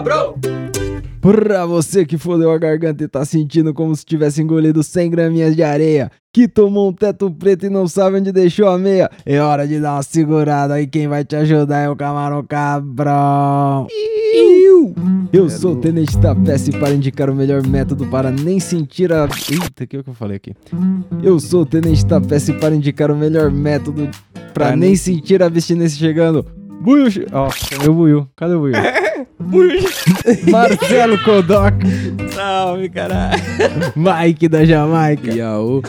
cabrão! Pra você que fodeu a garganta e tá sentindo como se tivesse engolido 100 graminhas de areia, que tomou um teto preto e não sabe onde deixou a meia, é hora de dar uma segurada aí. Quem vai te ajudar é o Camarão Cabrão. Eu sou o Tenente da Peça e para indicar o melhor método para nem sentir a. Eita, o que, é que eu falei aqui? Eu sou o Tenente da Peça e para indicar o melhor método para nem sentir a abstinência chegando. Buiu. Ó, cadê o Buiu? Cadê o Buiu? Marcelo Kodoc, Salve, caralho. Mike da Jamaica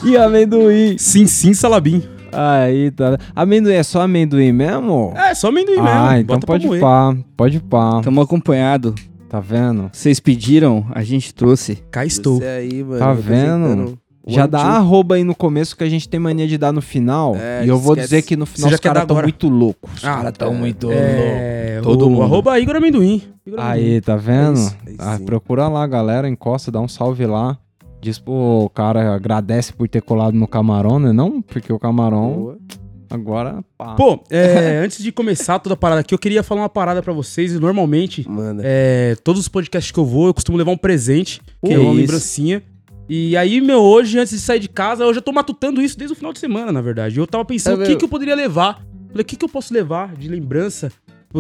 e amendoim. Sim, sim, Salabim. Aí, tá. Amendoim é só amendoim mesmo? É, só amendoim ah, mesmo. então Bota pode pá, pode pá. Tamo acompanhado. Tá vendo? Vocês pediram, a gente trouxe. Cá estou. Você aí, mano. Tá vendo? Já dá arroba aí no começo que a gente tem mania de dar no final. É, e eu vou esquece. dizer que no final os caras estão muito loucos. Os Ah, caras estão é. muito loucos. É, Todo o mundo. arroba Igor Amendoim. Igor Amendoim. Aí, tá vendo? É isso, Ah, procura lá, galera. Encosta, dá um salve lá. Diz pro cara, agradece por ter colado no camarão, né? Não, porque o camarão Boa. agora. Pá. Pô, é, antes de começar toda a parada aqui, eu queria falar uma parada pra vocês. E normalmente, é, todos os podcasts que eu vou, eu costumo levar um presente, que Que é uma isso. lembrancinha. E aí, meu, hoje, antes de sair de casa, eu já tô matutando isso desde o final de semana, na verdade. Eu tava pensando É o que, que eu poderia levar. Falei, o que, que eu posso levar de lembrança,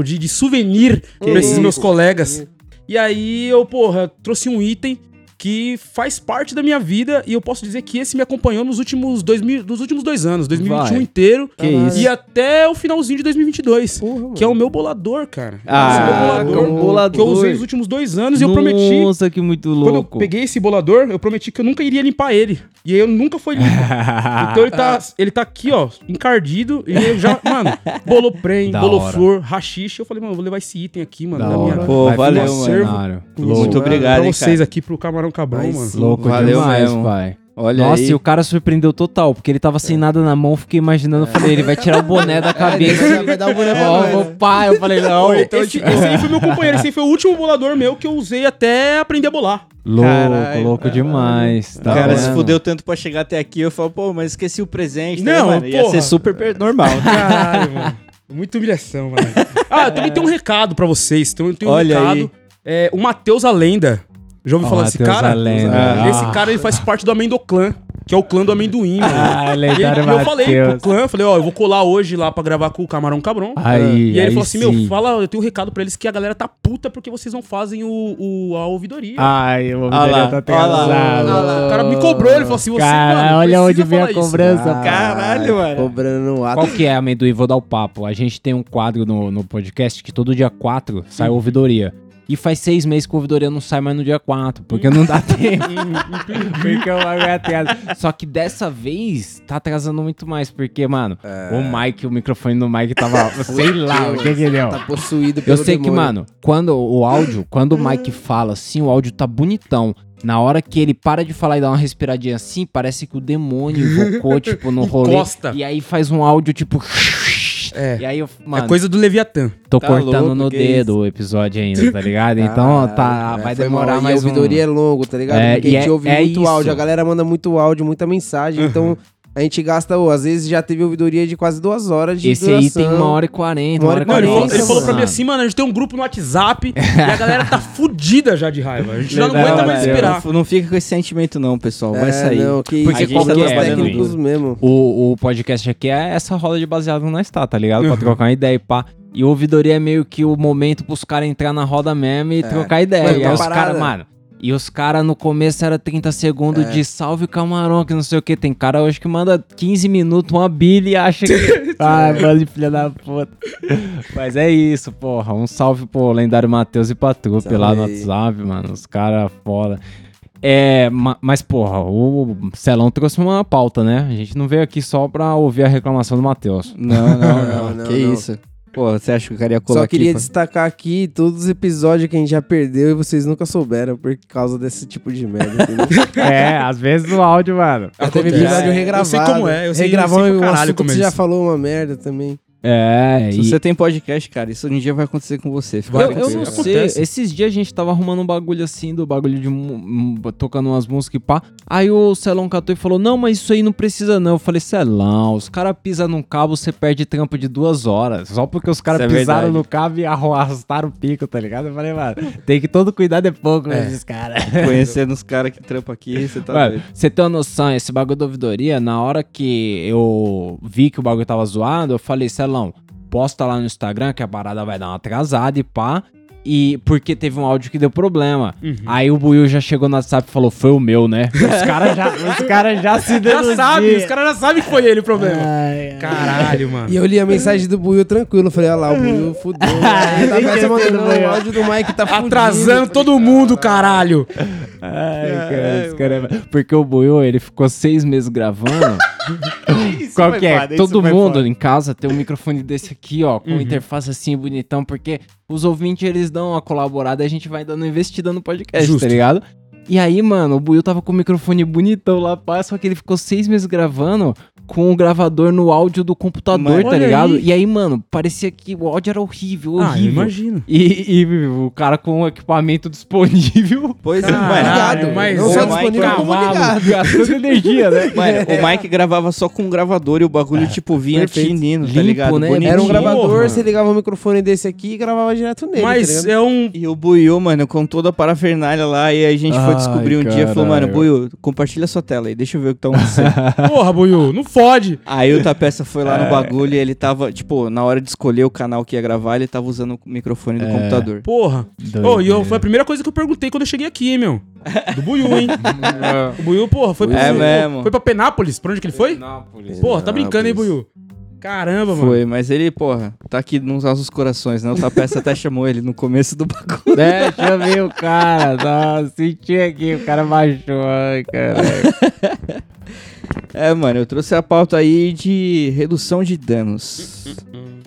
de, de souvenir pra esses meus colegas? E aí eu, porra, trouxe um item que faz parte da minha vida e eu posso dizer que esse me acompanhou nos últimos dois, mil, nos últimos dois anos, 2021 Vai. inteiro Que isso. e até o finalzinho de 2022, Porra, que é o meu bolador, cara. Ah, meu bolador, um bolador. que eu usei nos últimos dois anos e eu prometi, Nossa, que muito quando eu louco. peguei esse bolador, eu prometi que eu nunca iria limpar ele. E aí eu nunca fui limpo. Então ele tá, ele tá aqui, ó, encardido. E eu já, mano, bolou prem, hora. flor, rachixe. Eu falei, mano, eu vou levar esse item aqui, mano. Da da minha. Pô, Vai valeu, mano. Louco. Muito obrigado, pra vocês cara. aqui pro Camarão Cabrão, mano. Louco Valeu demais, mesmo. pai. Olha Nossa, aí. e o cara surpreendeu total, porque ele tava sem nada na mão, fiquei imaginando, eu falei, ele vai tirar o boné da cabeça. ele vai dar o boné pra nós, né? pai, eu falei, não. esse, esse aí foi meu companheiro, esse aí foi o último bolador meu que eu usei até aprender a bolar. Louco, Caralho. louco demais. O Tá cara se fudeu tanto pra chegar até aqui. Eu falo, pô, mas esqueci o presente. Não, né, mano? Ia ser super per- normal. Caralho, mano. Muita humilhação, mano. Ah, eu também tenho um recado pra vocês. Então eu tenho um Olha recado. aí. É, o Matheus a Lenda. Já ouviu Ó, falar desse cara? a Lenda. Ah. Esse Ah. cara ele faz parte do Amendoclã, que é o clã do amendoim, mano. Ah, E lendário aí, eu falei pro clã, falei, ó, eu vou colar hoje lá pra gravar com o Camarão Cabrão. Aí, e aí ele aí falou assim, sim. meu, fala, eu tenho um recado pra eles que a galera tá puta porque vocês não fazem o, o- a ouvidoria. Ai, o Olha lá, Miguel tá atrasado. o cara me cobrou, ele falou assim, você, Cara, mano, olha onde vem a isso. cobrança. Ah, Caralho, mano. Cobrando ato. Qual que é, amendoim? Vou dar o papo. A gente tem um quadro no, no podcast que todo dia 4 sai ouvidoria. E faz seis meses que a ouvidoria não sai mais no dia 4, porque não dá tempo. porque o bagulho é. Só que dessa vez tá atrasando muito mais, porque, mano, É. o Mike, o microfone do Mike tava, sei lá, o que que deu. Tá possuído pelo Eu sei que, demônio. mano, quando o áudio, quando o Mike fala assim, o áudio tá bonitão. Na hora que ele para de falar e dá uma respiradinha assim, parece que o demônio invocou, tipo, no rolê. Encosta. E aí faz um áudio, tipo... É. E aí eu, mano, É coisa do Leviatã. tô Tá cortando louco, no dedo o episódio ainda, tá ligado? Então tá, É, vai demorar mal. mais E a ouvidoria um... é longo, tá ligado? É, Porque e a gente é- ouve é muito isso. áudio, a galera manda muito áudio, muita mensagem, então a gente gasta, ô, às vezes já teve ouvidoria de quase duas horas de Esse aí tem duração. uma hora e quarenta, Uma hora e Não, ele, falou, quarenta. ele falou pra mim assim, mano, a gente tem um grupo no WhatsApp e a galera tá fudida já de raiva. A gente já não aguenta mais esperar. Não, não fica com esse sentimento, não, pessoal. Vai É, sair. não, que Porque isso, qual que são é, técnicos Amendoim? mesmo. O, o podcast aqui é essa roda de baseado no nós tá, tá ligado? Pra trocar uma ideia e pá. E ouvidoria é meio que o momento pros caras entrar na roda mesmo e trocar ideia. Mano, e aí os caras, mano. E os caras no começo era 30 segundos de salve camarão, que não sei o que. Tem cara hoje que manda 15 minutos uma bilha e acha que. Ai, mano de filha da puta. Mas é isso, porra. Um salve pro lendário Matheus e Patrupe Salve lá no. WhatsApp, mano. Os caras foda. É, ma- mas porra, o Celão trouxe uma pauta, né? A gente não veio aqui só pra ouvir a reclamação do Matheus. Não, não, não. Não, não, que não. isso. Pô, você acha que o cara ia colar Só queria aqui? destacar aqui todos os episódios que a gente já perdeu e vocês nunca souberam por causa desse tipo de merda? É, às vezes o áudio, mano. Já teve Acontece. episódio É, eu regravado. sei como é, eu sei- Regravar eu sei um caralho assunto que é você já isso. falou uma merda também. É, Se e... você tem podcast, cara, isso um dia vai acontecer com você. Fica Eu, eu não sei, Acontece. esses dias a gente tava arrumando um bagulho assim, do bagulho de tocando umas músicas e pá. Aí o Celão catou e falou: Não, mas isso aí não precisa não. Eu falei: Celão, os caras pisam num cabo, você perde trampo de duas horas. Só porque os caras é pisaram verdade. no cabo e arrastaram o pico, tá ligado? Eu falei, mano, tem que todo cuidado é pouco com É. esses caras. Conhecendo os caras que trampam aqui, você tá Mano, você tem uma noção, esse bagulho da ouvidoria, na hora que eu vi que o bagulho tava zoado, eu falei, Celão, posta lá no Instagram que a parada vai dar uma atrasada e pá. E porque teve um áudio que deu problema. Uhum. Aí o Buiu já chegou no WhatsApp e falou: Foi o meu, né? Os caras já, os cara já se Já denunciam. sabe, os caras já sabem que foi ele o problema. Ai, ai. Caralho, mano. E eu li a mensagem do Buiu tranquilo. Falei, olha lá, o Buiu fudeu. Aí tá mandando o áudio do Mike tá fudido. Atrasando todo mundo, caralho. Ai, cara, esse cara é- Porque o Buiu, ele ficou seis meses gravando. Qual que é? Todo mundo em casa tem um microfone desse aqui, ó, com interface assim bonitão, porque os ouvintes eles dão uma colaborada e a gente vai dando investida no podcast, Justo. tá ligado? E aí, mano, o Buiu tava com o microfone bonitão lá, pá, só que ele ficou seis meses gravando com o gravador no áudio do computador, Mano, tá ligado? aí. E aí, mano, parecia que o áudio era horrível, Ah, eu horrível. imagino. e, e o cara com o equipamento disponível. Pois é, Caralho, mano. mas Não o só Mike- disponível, como ligado. gastando energia, né? Mano, o Mike gravava só com um gravador e o bagulho, tipo, vinha tinino, tá ligado? né? Bonitinho. Era um Porra. gravador, você ligava o microfone desse aqui e gravava direto nele. tá Mas ligado? é um. E o Buiu, mano, com toda a parafernália lá, e aí a gente foi Ai, descobrir um dia, falou, mano, caralho. Buiu, compartilha sua tela aí, deixa eu ver o que tá acontecendo. Porra, Buiu, não fode. aí o Tapeça foi lá no bagulho e ele tava, tipo, na hora de escolher o canal que ia gravar, ele tava usando o microfone do computador. Porra. Ô, e eu, foi a primeira coisa que eu perguntei quando eu cheguei aqui, meu. Do Buiu, hein? o Buiu, porra, foi, É pro- mesmo. foi pra Penápolis? Pra onde que ele foi? Porra, tá brincando, hein, Buiu? Caramba, mano. Foi, mas ele, porra, tá aqui nos nossos corações, né? O Tapeça até chamou ele no começo do bagulho. Eu ver o cara. Nossa, senti aqui, o cara baixou. Ai, caralho. É, mano, eu trouxe a pauta aí de redução de danos.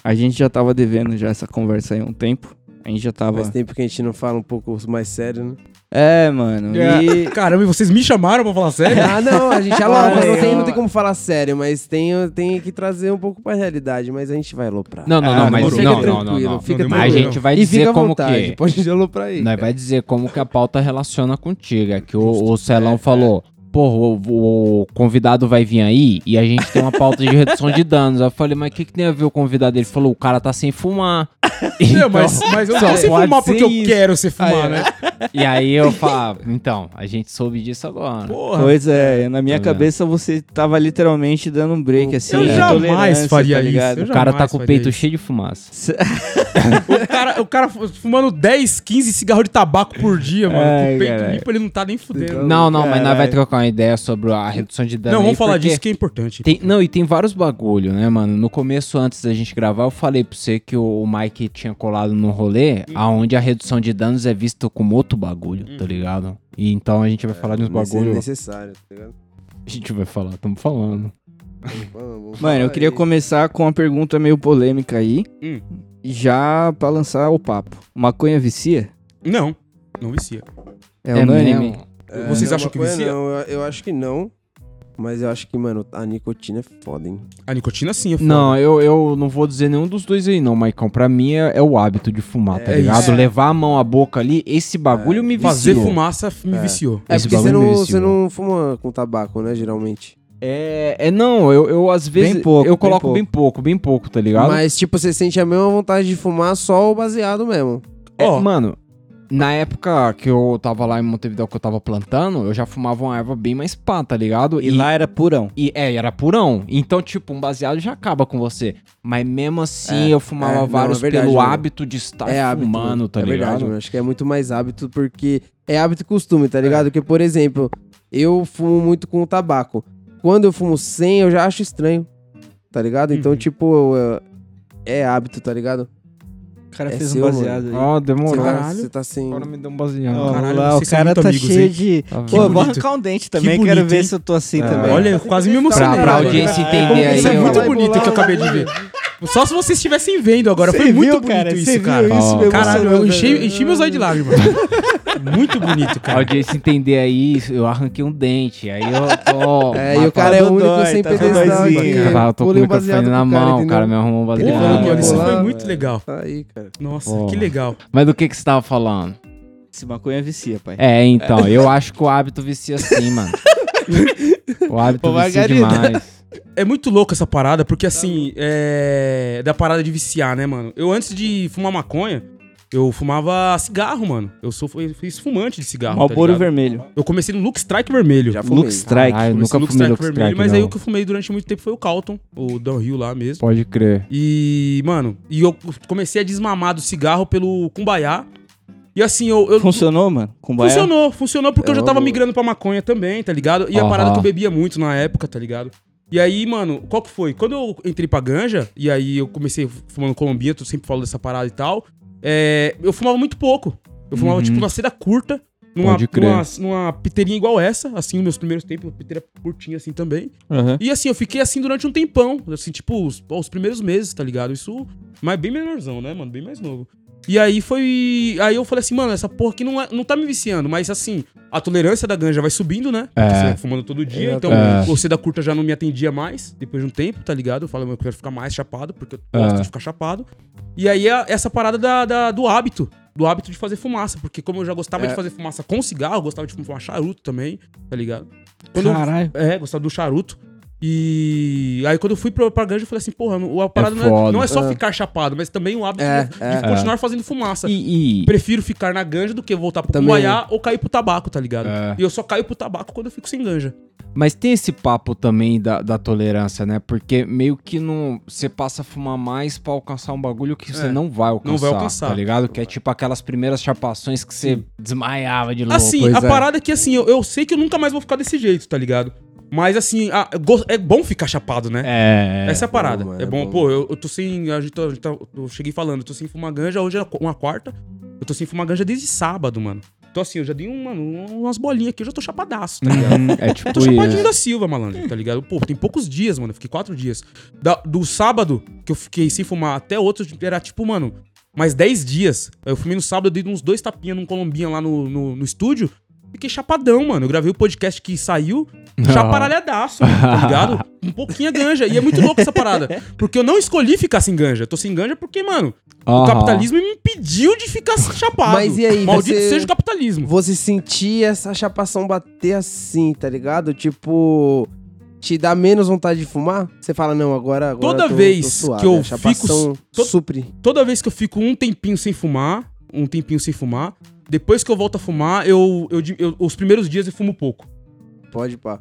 A gente já tava devendo já essa conversa aí há um tempo. A gente já tava. Faz tempo que a gente não fala um pouco mais sério, né? É, mano. E. Caramba, e vocês me chamaram pra falar sério? Ah, não, a gente alopra, aí, não tem, não tem como falar sério, mas tem, tem que trazer um pouco pra realidade, mas a gente vai aloprar. Não, não, Ah, não, mas demorou. não, Fica não, não, tranquilo, não. fica Não, A gente vai e dizer fica à como vontade, que... pode aloprar aí. Nós vai dizer como que a pauta relaciona contigo. É que o, o Celão falou... Pô, o, o convidado vai vir aí e a gente tem uma pauta de redução de danos. Eu falei, mas o que, que tem a ver o convidado? Ele falou, o cara tá sem fumar. Não, mas, mas eu não pode fumar porque ser eu isso. quero ser fumar, é. né? E aí eu falo, então, a gente soube disso agora. Porra. Pois é, na minha Tá vendo? cabeça você tava literalmente dando um break assim. Eu de jamais faria tá isso, ligado? eu O cara tá com o peito isso. cheio de fumaça. O cara, o cara fumando 10, 15 cigarros de tabaco por dia, mano. Ai, com o peito limpo, ele não tá nem fudendo. Não, não, mas nós vai trocar uma ideia sobre a redução de dano. Não, aí, vamos falar disso que é importante. Tem, não, e tem vários bagulho, né, mano? No começo, antes da gente gravar, eu falei pra você que o, o Mike tinha colado no rolê, Hum. aonde a redução de danos é vista como outro bagulho, Hum. tá ligado? E então a gente vai falar de uns Mas é necessário, tá ligado? A gente vai falar, estamos falando. Vamos, vamos Mano, eu queria aí. começar com uma pergunta meio polêmica aí. Hum. Já pra lançar o papo. Maconha vicia? Não, não vicia. É, unânime? mesmo? É, Vocês não, acham que vicia? Não, eu, eu acho que não. Mas eu acho que, mano, a nicotina é foda, hein? A nicotina sim é foda. Não, eu, eu não vou dizer nenhum dos dois aí, não, Maicon. Pra mim é, é o hábito de fumar, tá É ligado? isso. Levar a mão à boca ali, esse bagulho me viciou. Fazer fumaça me É. viciou. É Esse porque você não, você não fuma com tabaco, né, geralmente. É, é não, eu, eu às vezes. pouco, eu bem coloco pouco. bem pouco, bem pouco, tá ligado? Mas, tipo, você sente a mesma vontade de fumar só o baseado mesmo. É, Ó. mano, na época que eu tava lá em Montevideo que eu tava plantando, eu já fumava uma erva bem mais pá, tá ligado? E lá era purão. E é, era purão. Então, tipo, um baseado já acaba com você. Mas mesmo assim, É, eu fumava é, não, vários é verdade, pelo mano. hábito de estar é hábito. fumando, mano. tá é ligado? verdade, mano. Acho que é muito mais hábito porque é hábito e costume, tá ligado? Porque, por exemplo, eu fumo muito com tabaco. Quando eu fumo sem, eu já acho estranho, tá ligado? Então, Uhum. tipo, é, é hábito, tá ligado? O cara É fez seu, um baseado aí. Ó, Você demorou. Caralho. você tá sem... Agora me deu um baseado. Ó, Caralho, lá, o cara muito tá amigos, cheio hein? de. Tá Pô, vendo? vou bonito. arrancar um dente Que também, bonito, quero ver hein? se eu tô assim É. também. Olha, eu quase me emocionei. Pra, pra agora. audiência Vai, entender aí, Isso é muito bonito que eu acabei de ver. Só se vocês estivessem vendo agora. Cê Foi muito viu, bonito cara? Isso, cara. isso? Me Caralho, eu enchi, enchi meus olhos de lágrimas. muito bonito, A cara. audiência entender aí, eu arranquei um dente. Aí eu. É, e o cara é o único dói, sem tá pedestal. Cara, eu tô com o microfone na mão, o cara me arrumou um baseado. isso foi muito legal. Aí, cara. Nossa, que legal. Mas do que que você tava falando? Esse maconha vicia, pai. É, então, eu acho que o hábito vicia sim, mano. O hábito vicia Margarida. demais. É muito louco essa parada, porque assim, é. Da parada de viciar, né, mano? Eu antes de fumar maconha, eu fumava cigarro, mano. Eu sou fiz fumante de cigarro. tá Malboro ligado? vermelho. Eu comecei no Look Strike vermelho. Já fumei. Lux Strike. Caralho, eu Comecei nunca no fumei Lux vermelho, Strike, mas não. aí o que eu fumei durante muito tempo foi o Calton, o Downhill lá mesmo. Pode crer. E, mano, e eu comecei a desmamar do cigarro pelo Cumbaiá. E assim, eu. eu Funcionou, mano? Com baia? funcionou, funcionou porque eu já É tava uma boa. migrando pra maconha também, tá ligado? E a Aham. parada que eu bebia muito na época, tá ligado? E aí, mano, qual que foi? Quando eu entrei pra ganja, e aí eu comecei fumando colombia, tu sempre falo dessa parada e tal, é, eu fumava muito pouco. Eu fumava, Uhum. tipo, uma seda curta, numa, numa, numa piteirinha igual essa, assim, nos meus primeiros tempos, uma piteira curtinha assim também. Aham. E assim, eu fiquei assim durante um tempão, assim, tipo, os, os primeiros meses, tá ligado? Isso, mas bem menorzão, né, mano? Bem mais novo. E aí foi. Aí eu falei assim, mano, essa porra aqui não, é- não tá me viciando, mas assim, a tolerância da ganja vai subindo, né? Porque É. você vai fumando todo dia, então É. você da curta já não me atendia mais, depois de um tempo, tá ligado? Eu falo, eu quero ficar mais chapado, porque eu gosto É. de ficar chapado. E aí é essa parada da, da- do hábito. Do hábito de fazer fumaça. Porque como eu já gostava É. de fazer fumaça com cigarro, eu gostava de fumar charuto também, tá ligado? Quando eu- Caralho. é, gostava do charuto. E aí quando eu fui pra, pra ganja, eu falei assim, porra, a parada não, é, não é só É. ficar chapado, mas também o hábito É, de, é. de continuar fazendo fumaça. E. e- Prefiro ficar na ganja do que voltar pro Também. Cumbaiá ou cair pro tabaco, tá ligado? É. E eu só caio pro tabaco quando eu fico sem ganja. Mas tem esse papo também da, da tolerância, né? Porque meio que não. Você passa a fumar mais pra alcançar um bagulho que você É, não vai alcançar. não vai alcançar. Tá ligado? Que é tipo aquelas primeiras chapações que você desmaiava de louco. Assim, a é. parada é que assim, eu, eu sei que eu nunca mais vou ficar desse jeito, tá ligado? Mas assim, a- é bom ficar chapado, né? É. Essa é a parada. mano, é é bom, bom. pô, eu, eu tô sem. A gente, tá- a gente tá- eu cheguei falando, eu tô sem fumar ganja, hoje é uma quarta. Eu tô sem fumar ganja desde sábado, mano. Então, assim, eu já dei uma, umas bolinhas aqui, eu já tô chapadaço, tá ligado? Hum, é tipo Eu tô chapadinho isso. da Silva, malandro, tá ligado? Pô, tem poucos dias, mano. Eu fiquei quatro dias. Da- do sábado, que eu fiquei sem fumar, até outro, era tipo, mano, mais dez dias. Eu fumei no sábado, eu dei uns dois tapinhas num colombinha lá no, no, no estúdio. Fiquei chapadão, mano. Eu gravei o podcast que saiu, chaparalhadaço, tá ligado? Um pouquinho a ganja. E é muito louco essa parada. Porque eu não escolhi ficar sem ganja. Eu tô sem ganja porque, mano, o Aham. capitalismo me impediu de ficar chapado. Mas e aí, Maldito você- seja o capitalismo. Você sentir essa chapação bater assim, tá ligado? Tipo, te dá menos vontade de fumar? Você fala, não, agora. agora Toda eu tô- vez tô suave. que eu fico- to- supre. toda vez que eu fico um tempinho sem fumar, um tempinho sem fumar, depois que eu volto a fumar, eu, eu, eu- os primeiros dias eu fumo pouco. Pode pá.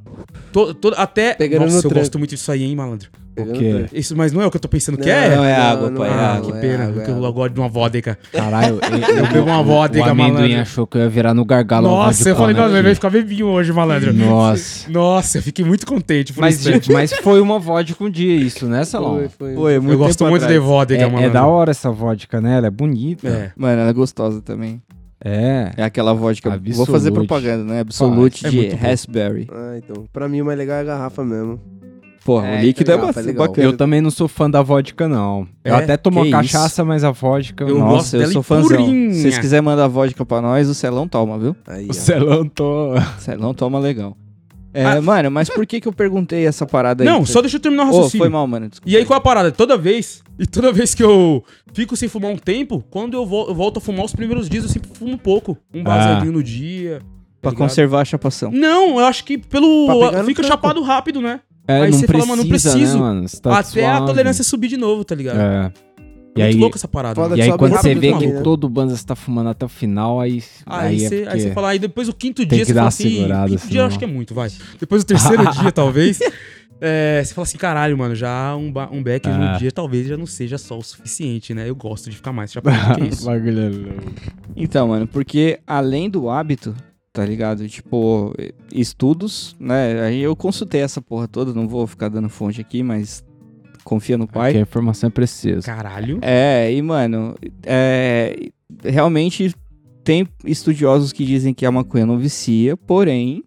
To- to- até. Pegando Nossa, no eu tranco. gosto muito disso aí, hein, malandro. Pegando quê? tranco. Isso, mas não é o que eu tô pensando que Não, é? Não, é água, não pai, é é Ah, água. que é pena, água, é eu gosto de uma vodka. Caralho, eu, Eu bebo uma o vodka, amendoim malandro. achou que eu ia virar no gargalo. Nossa, eu falei, né, não, ele vai ficar bebinho hoje, malandro. Nossa. Nossa, eu fiquei muito contente por Mas, isso. gente, mas foi uma vodka um dia isso, né, Salão? Foi, foi. É muito Eu gosto muito atrás. de vodka, É, é malandro. da hora essa vodka, né? Ela é bonita. É. Mano, ela é gostosa também. É. É aquela vodka. Vou Absolute. fazer propaganda, né? Absolute É de raspberry. Ah, então. Pra mim, o mais legal é a garrafa mesmo. Porra, É, o líquido é, legal, ba- tá legal. bacana. Eu também não sou fã da vodka, não. Eu É? até tomo Que cachaça, mas a vodka. Eu nossa. eu sou fãzão. purinha. Se vocês quiserem mandar vodka pra nós, o Celão toma, viu? Aí, O ó. Celão tô. O Celão toma legal. É, Ah. mano, mas por que que eu perguntei essa parada aí? Não, só deixa eu terminar o raciocínio. foi mal, mano. desculpa E aí qual a parada? Toda vez, e toda vez que eu fico sem fumar um tempo, quando eu, vol- eu volto a fumar os primeiros dias, eu sempre fumo pouco. Um baseadinho no dia. tá Pra conservar a chapação. Não, eu acho que pelo. Fica tranco. chapado rápido, né? É, Aí não você precisa, fala, mano, não preciso. né, mano? Tá Até a suave. tolerância subir de novo, tá ligado? É. E Muito aí, louco essa parada. Foda e aí quando você vê que todo bando você tá fumando até o final, aí. Aí é você aí você fala, aí depois o quinto dia você fala assim. quinto dia senão- eu acho que é muito, vai. Depois do terceiro dia, talvez. é, você fala assim, caralho, mano, já um, um beck Ah. no dia talvez já não seja só o suficiente, né? Eu gosto de ficar mais chapado do que isso. É louco. Então, mano, porque além do hábito, tá ligado? Tipo, estudos, né? Aí eu consultei essa porra toda, não vou ficar dando fonte aqui, mas confia no Porque a pai. informação é precisa. Caralho. É, e mano, é, realmente tem estudiosos que dizem que a maconha não vicia, porém,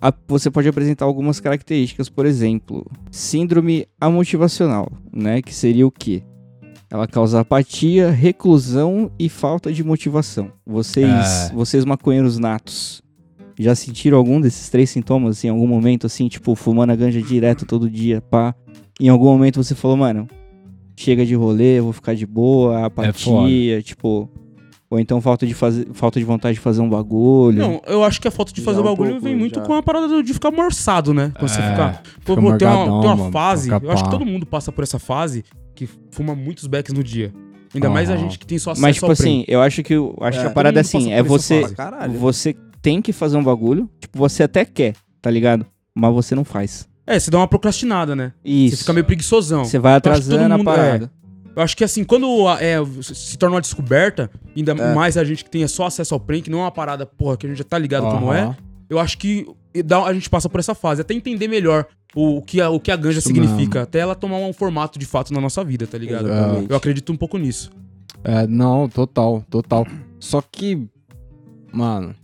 a- você pode apresentar algumas características, por exemplo, síndrome amotivacional, né? Que seria o quê? Ela causa apatia, reclusão e falta de motivação. Vocês, É. vocês maconheiros natos, já sentiram algum desses três sintomas assim, em algum momento assim, tipo, fumando a ganja direto todo dia, pá? Em algum momento você falou, mano, chega de rolê, eu vou ficar de boa, apatia, tipo, ou então falta de fazer, falta de vontade de fazer um bagulho. Não, eu acho que a falta de fazer o um bagulho pouco, vem muito já. com a parada de ficar morçado, né? Quando você É, fica. Pô, fica pô, tem uma, tem uma mano, fase, fica eu acho que todo mundo passa por essa fase que fuma muitos becks no dia. Ainda mais a gente que tem só acesso Mas, tipo ao assim, eu acho que, eu acho É, que a todo parada é assim, é você, você tem que fazer um bagulho, tipo, você até quer, tá ligado? Mas você não faz. É, você dá uma procrastinada, né? Isso. Você fica meio preguiçosão. Você vai atrasando a mundo- parada. Eu acho que assim, quando é, se torna uma descoberta, ainda É. mais a gente que tem só acesso ao prank, não é uma parada, porra, que a gente já tá ligado como é. Eu acho que dá- a gente passa por essa fase, até entender melhor o, o que, a, o que a ganja Isso significa, até ela tomar um formato de fato na nossa vida, tá ligado? Exatamente. Eu acredito um pouco nisso. É, não, total, total. Só que, mano,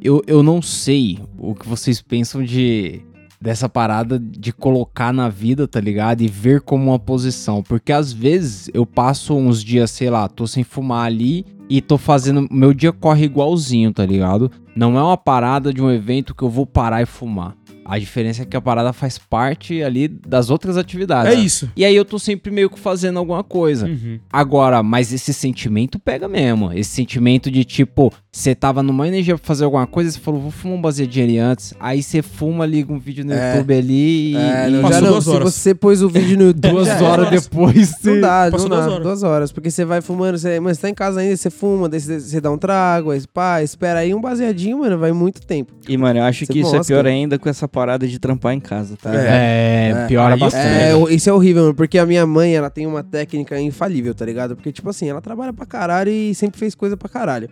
eu, eu não sei o que vocês pensam de dessa parada de colocar na vida, tá ligado? E ver como uma posição. Porque às vezes eu passo uns dias, sei lá, tô sem fumar ali e tô fazendo. Meu dia corre igualzinho, tá ligado? Não é uma parada de um evento que eu vou parar e fumar. A diferença é que a parada faz parte ali das outras atividades. É isso. E aí eu tô sempre meio que fazendo alguma coisa. Uhum. Agora, mas esse sentimento pega mesmo. Esse sentimento de tipo, você tava numa energia pra fazer alguma coisa, você falou, vou fumar um baseadinho ali antes. Aí você fuma, liga um vídeo no É. YouTube ali e. É, e- não, já não, duas se horas. você pôs o vídeo no YouTube, duas horas depois. Não dá, Passou não duas dá, horas. duas horas. Porque você vai fumando, você, mas você tá em casa ainda, você fuma, daí você, dá um trago, aí pá, espera aí um baseadinho, mano, vai muito tempo. E, mano, eu acho Você que isso é pior ainda com essa parada de trampar em casa, tá? ligado? É, É. piora Aí eu- bastante. É, isso é horrível, mano, porque a minha mãe, ela tem uma técnica infalível, tá ligado? Porque, tipo assim, ela trabalha pra caralho e sempre fez coisa pra caralho.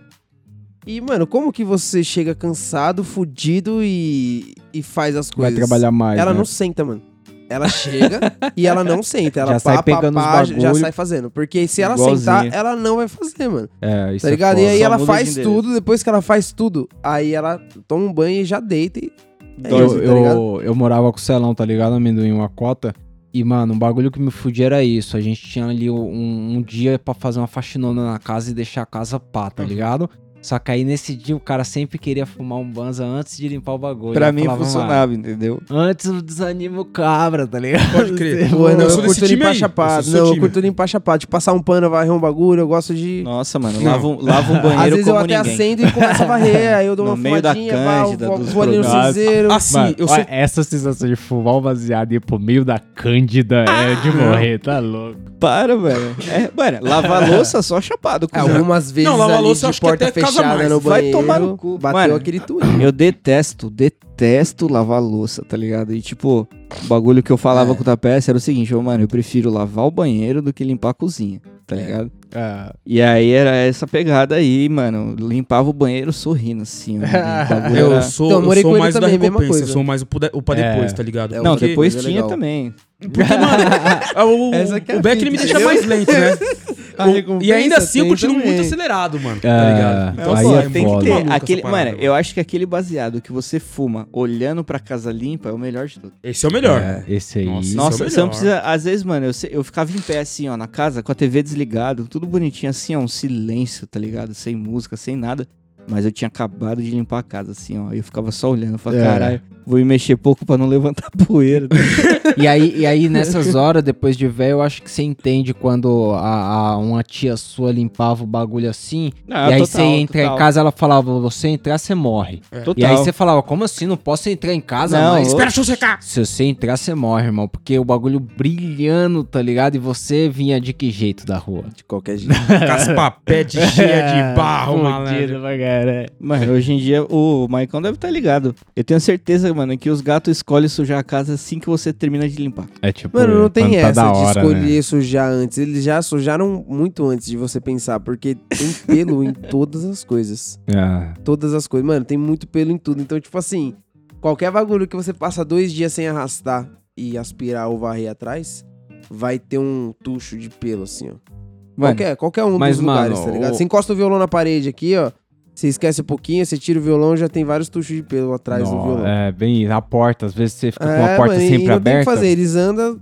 E, mano, como que você chega cansado, fudido e, e faz as Vai coisas? trabalhar mais. Ela né? não senta, mano. Ela chega e ela não senta. Ela Já sai pá, pá, pegando os pá, já sai fazendo. Porque se ela Igualzinho. sentar, ela não vai fazer, mano. É, isso Tá é ligado? foda. e aí ela faz tudo, depois que ela faz tudo, aí ela toma um banho e já deita e. É Eu, isso, tá eu, eu morava com o Celão, tá ligado? Amendoim, uma cota. E, mano, um bagulho que me fudia era isso. A gente tinha ali um, um dia pra fazer uma faxinona na casa e deixar a casa pá, tá ligado? Só que aí nesse dia o cara sempre queria fumar um banza antes de limpar o bagulho. Pra mim falava, "Mano, funcionava, entendeu? Antes eu desanimo o cabra, tá ligado? Pode crer. Pô, não, eu eu, curto limpar chapado. Não, eu curto limpar chapado. De passar um pano, varrer um bagulho, eu gosto de. Nossa, mano, lava, um- lava um Às banheiro vezes eu até ninguém. acendo e começo a varrer, aí eu dou No uma meio da fumadinha, vá, cândida, vou, dos vou ali no cinzeiro. Assim, Mano, eu sou. olha, essa sensação de fumar um baseado e ir pro meio da cândida é de morrer, tá louco. Para, velho. É, mano, lavar louça só chapado. É. Algumas vezes Não, lavar louça acho que porta até mais. no Vai banheiro, tomar no cu. bateu Mano, aquele twin. Eu detesto, detesto lavar louça, tá ligado? E tipo, o bagulho que eu falava É. com o Tapete era o seguinte, ô, mano, eu prefiro lavar o banheiro do que limpar a cozinha, tá É. ligado? É, E aí era essa pegada aí, mano. Limpava o banheiro sorrindo, assim. ó. O bagulho Eu era- sou, Então, eu eu sou mais da também, recompensa, eu coisa. sou mais o, pra É. depois, tá ligado? É, Não, porque- depois é tinha legal. também. Porque, mano, o, é o Beck ele me deixa mais lento, né? O- e ainda assim eu continuo também. muito acelerado, mano. É, Tá ligado? Então, aí pô, é tem que foda. ter Maluca aquele, parada, mano, eu acho que aquele baseado que você fuma olhando pra casa limpa é o melhor de tudo. Esse é o melhor. É, esse aí. Nossa, Nossa, é o você não precisa. Às vezes, mano, eu, eu ficava em pé assim, ó, na casa, com a TV desligado, tudo bonitinho assim, ó, um silêncio, tá ligado? Sem música, sem nada. Mas eu tinha acabado de limpar a casa, assim, ó. e Eu ficava só olhando. Eu falava, É. caralho, vou me mexer pouco pra não levantar poeira. E aí, e aí, nessas horas, depois de velho, eu acho que você entende quando a, a- uma tia sua limpava o bagulho assim. Ah, e aí total, você entra total. em casa, ela falava, você entrar, você morre. Total. E aí você falava, como assim? Não posso entrar em casa, Não, mas... Espera eu secar. Se você entrar, você morre, irmão. Porque o bagulho brilhando, tá ligado? E você vinha de que jeito da rua? De qualquer jeito. Com as papetes cheias de barro, malandro. Caralho. Mano, hoje em dia o Maicon deve estar ligado. Eu tenho certeza, mano, que os gatos escolhem sujar a casa assim que você termina de limpar. É tipo, Mano, não tem tá essa de hora, escolher né? sujar antes. Eles já sujaram muito antes de você pensar, porque tem pelo em todas as coisas. É. Todas as coisas. Mano, tem muito pelo em tudo. Então, tipo assim, qualquer bagulho que você passa dois dias sem arrastar e aspirar ou varrer atrás, vai ter um tucho de pelo, assim, ó. Mano, Qualquer, qualquer um mas, dos lugares, mano, tá ligado? o- Você encosta o violão na parede aqui, ó. Você esquece um pouquinho, você tira o violão, já tem vários tuchos de pelo atrás do violão. É, bem, a porta, às vezes você fica com a É, porta mano, e sempre não tem o aberta. que fazer, eles andam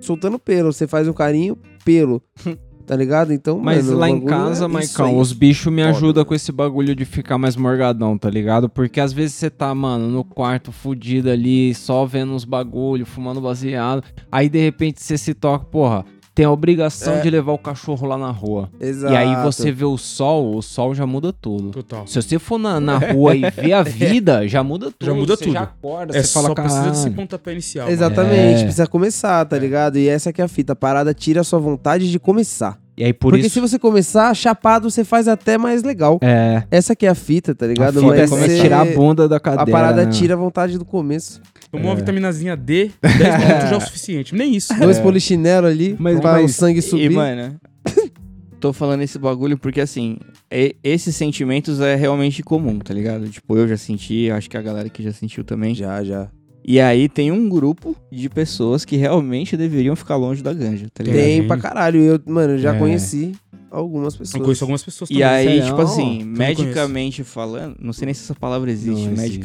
soltando pelo. Você faz um carinho, pelo. tá ligado? Então, Mas mano, lá em casa, é Maicão, os bichos me ajudam com esse bagulho de ficar mais morgadão, tá ligado? Porque às vezes você tá, mano, no quarto fudido ali, só vendo uns bagulho, fumando baseado. Aí de repente você se toca, porra, tem a obrigação É. de levar o cachorro lá na rua. Exato. E aí você vê o sol, o sol já muda tudo. Total. Se você for na, na rua e ver a vida, já muda tudo. Já muda você tudo. já acorda, É você só fala, precisa desse caralho. pontapé inicial. mano. Exatamente, É. precisa começar, tá ligado? E essa que é a fita. A parada tira a sua vontade de começar. E aí por Porque isso... se você começar chapado, você faz até mais legal. É, Essa que é a fita, tá a ligado? fita é Mas como você- tirar a bunda da cadeira, A parada né? tira a vontade do começo. Tomou uma É. vitaminazinha D, 10 minutos já é o suficiente. Nem isso. Dois polichinelo ali, Mas- pra o mas- sangue subir. E, mano, tô falando esse bagulho porque, assim, e- esses sentimentos é realmente comum, tá ligado? Tipo, eu já senti, acho que a galera que já sentiu também. Já, já. E aí tem um grupo de pessoas que realmente deveriam ficar longe da ganja, tá ligado? Tem pra caralho. Eu, mano, já É. conheci algumas pessoas. Eu conheço algumas pessoas E também. aí, Sério? tipo assim, não medicamente falando, não sei nem se essa palavra existe, Não existe.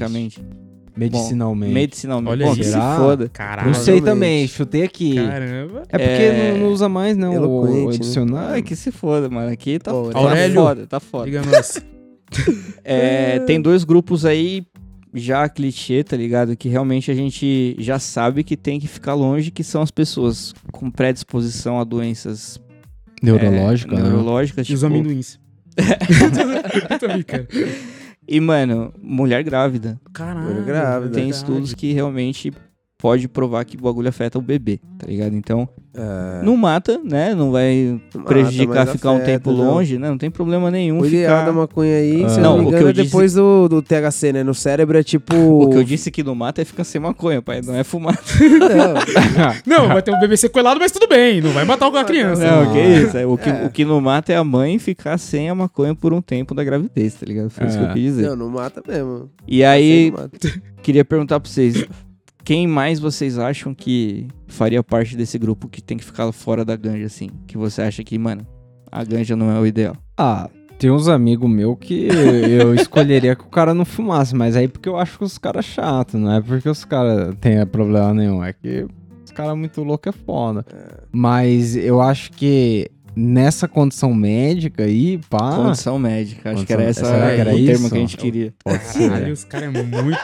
Medicinalmente. Medicinalmente. Olha Bom, que se foda. Caralho. Não sei também, chutei aqui. Caramba. É porque É. Não, não usa mais, não, o, Eloquente, o né? dicionário. Ai, que se foda, mano. Aqui tá, Pô, tá Aurélio. foda, tá foda. Diga nós. É, tem dois grupos aí já clichê, tá ligado? Que realmente a gente já sabe que tem que ficar longe, que são as pessoas com predisposição a doenças Neurológica, é, né? neurológicas. E os tipo- amendoins. Tô brincando. E, mano, mulher grávida. Caralho. grávida. tem verdade. estudos que realmente pode provar que o bagulho afeta o bebê, tá ligado? Então, É, não mata, né? Não vai mata, prejudicar mas ficar um afeta, tempo não. longe, né? Não tem problema nenhum O ficar... da maconha aí, Ah. se Não, não o me que engano, eu é disse- depois do, do THC, né? No cérebro é tipo... O que eu disse que não mata é ficar sem maconha, pai. Não é fumar. Não, Não, vai ter um bebê sequelado, mas tudo bem. Não vai matar a criança. Não, Não. que isso. É, o, que, É. o que não mata é a mãe ficar sem a maconha por um tempo da gravidez, tá ligado? Foi isso que eu É. quis dizer. não, não mata mesmo. E aí, mata. queria perguntar pra vocês. Quem mais vocês acham que faria parte desse grupo que tem que ficar fora da ganja, assim? Que você acha que, mano, a ganja não é o ideal? Ah, tem uns amigos meus que eu escolheria que o cara não fumasse, mas aí porque eu acho que os caras chatos, não é porque os caras têm problema nenhum, é que os caras muito loucos é foda. Mas eu acho que nessa condição médica aí, pá, Condição médica. Acho que era Condição- essa será que era o termo isso? que a gente queria. pode ser. Caralho, os caras é muito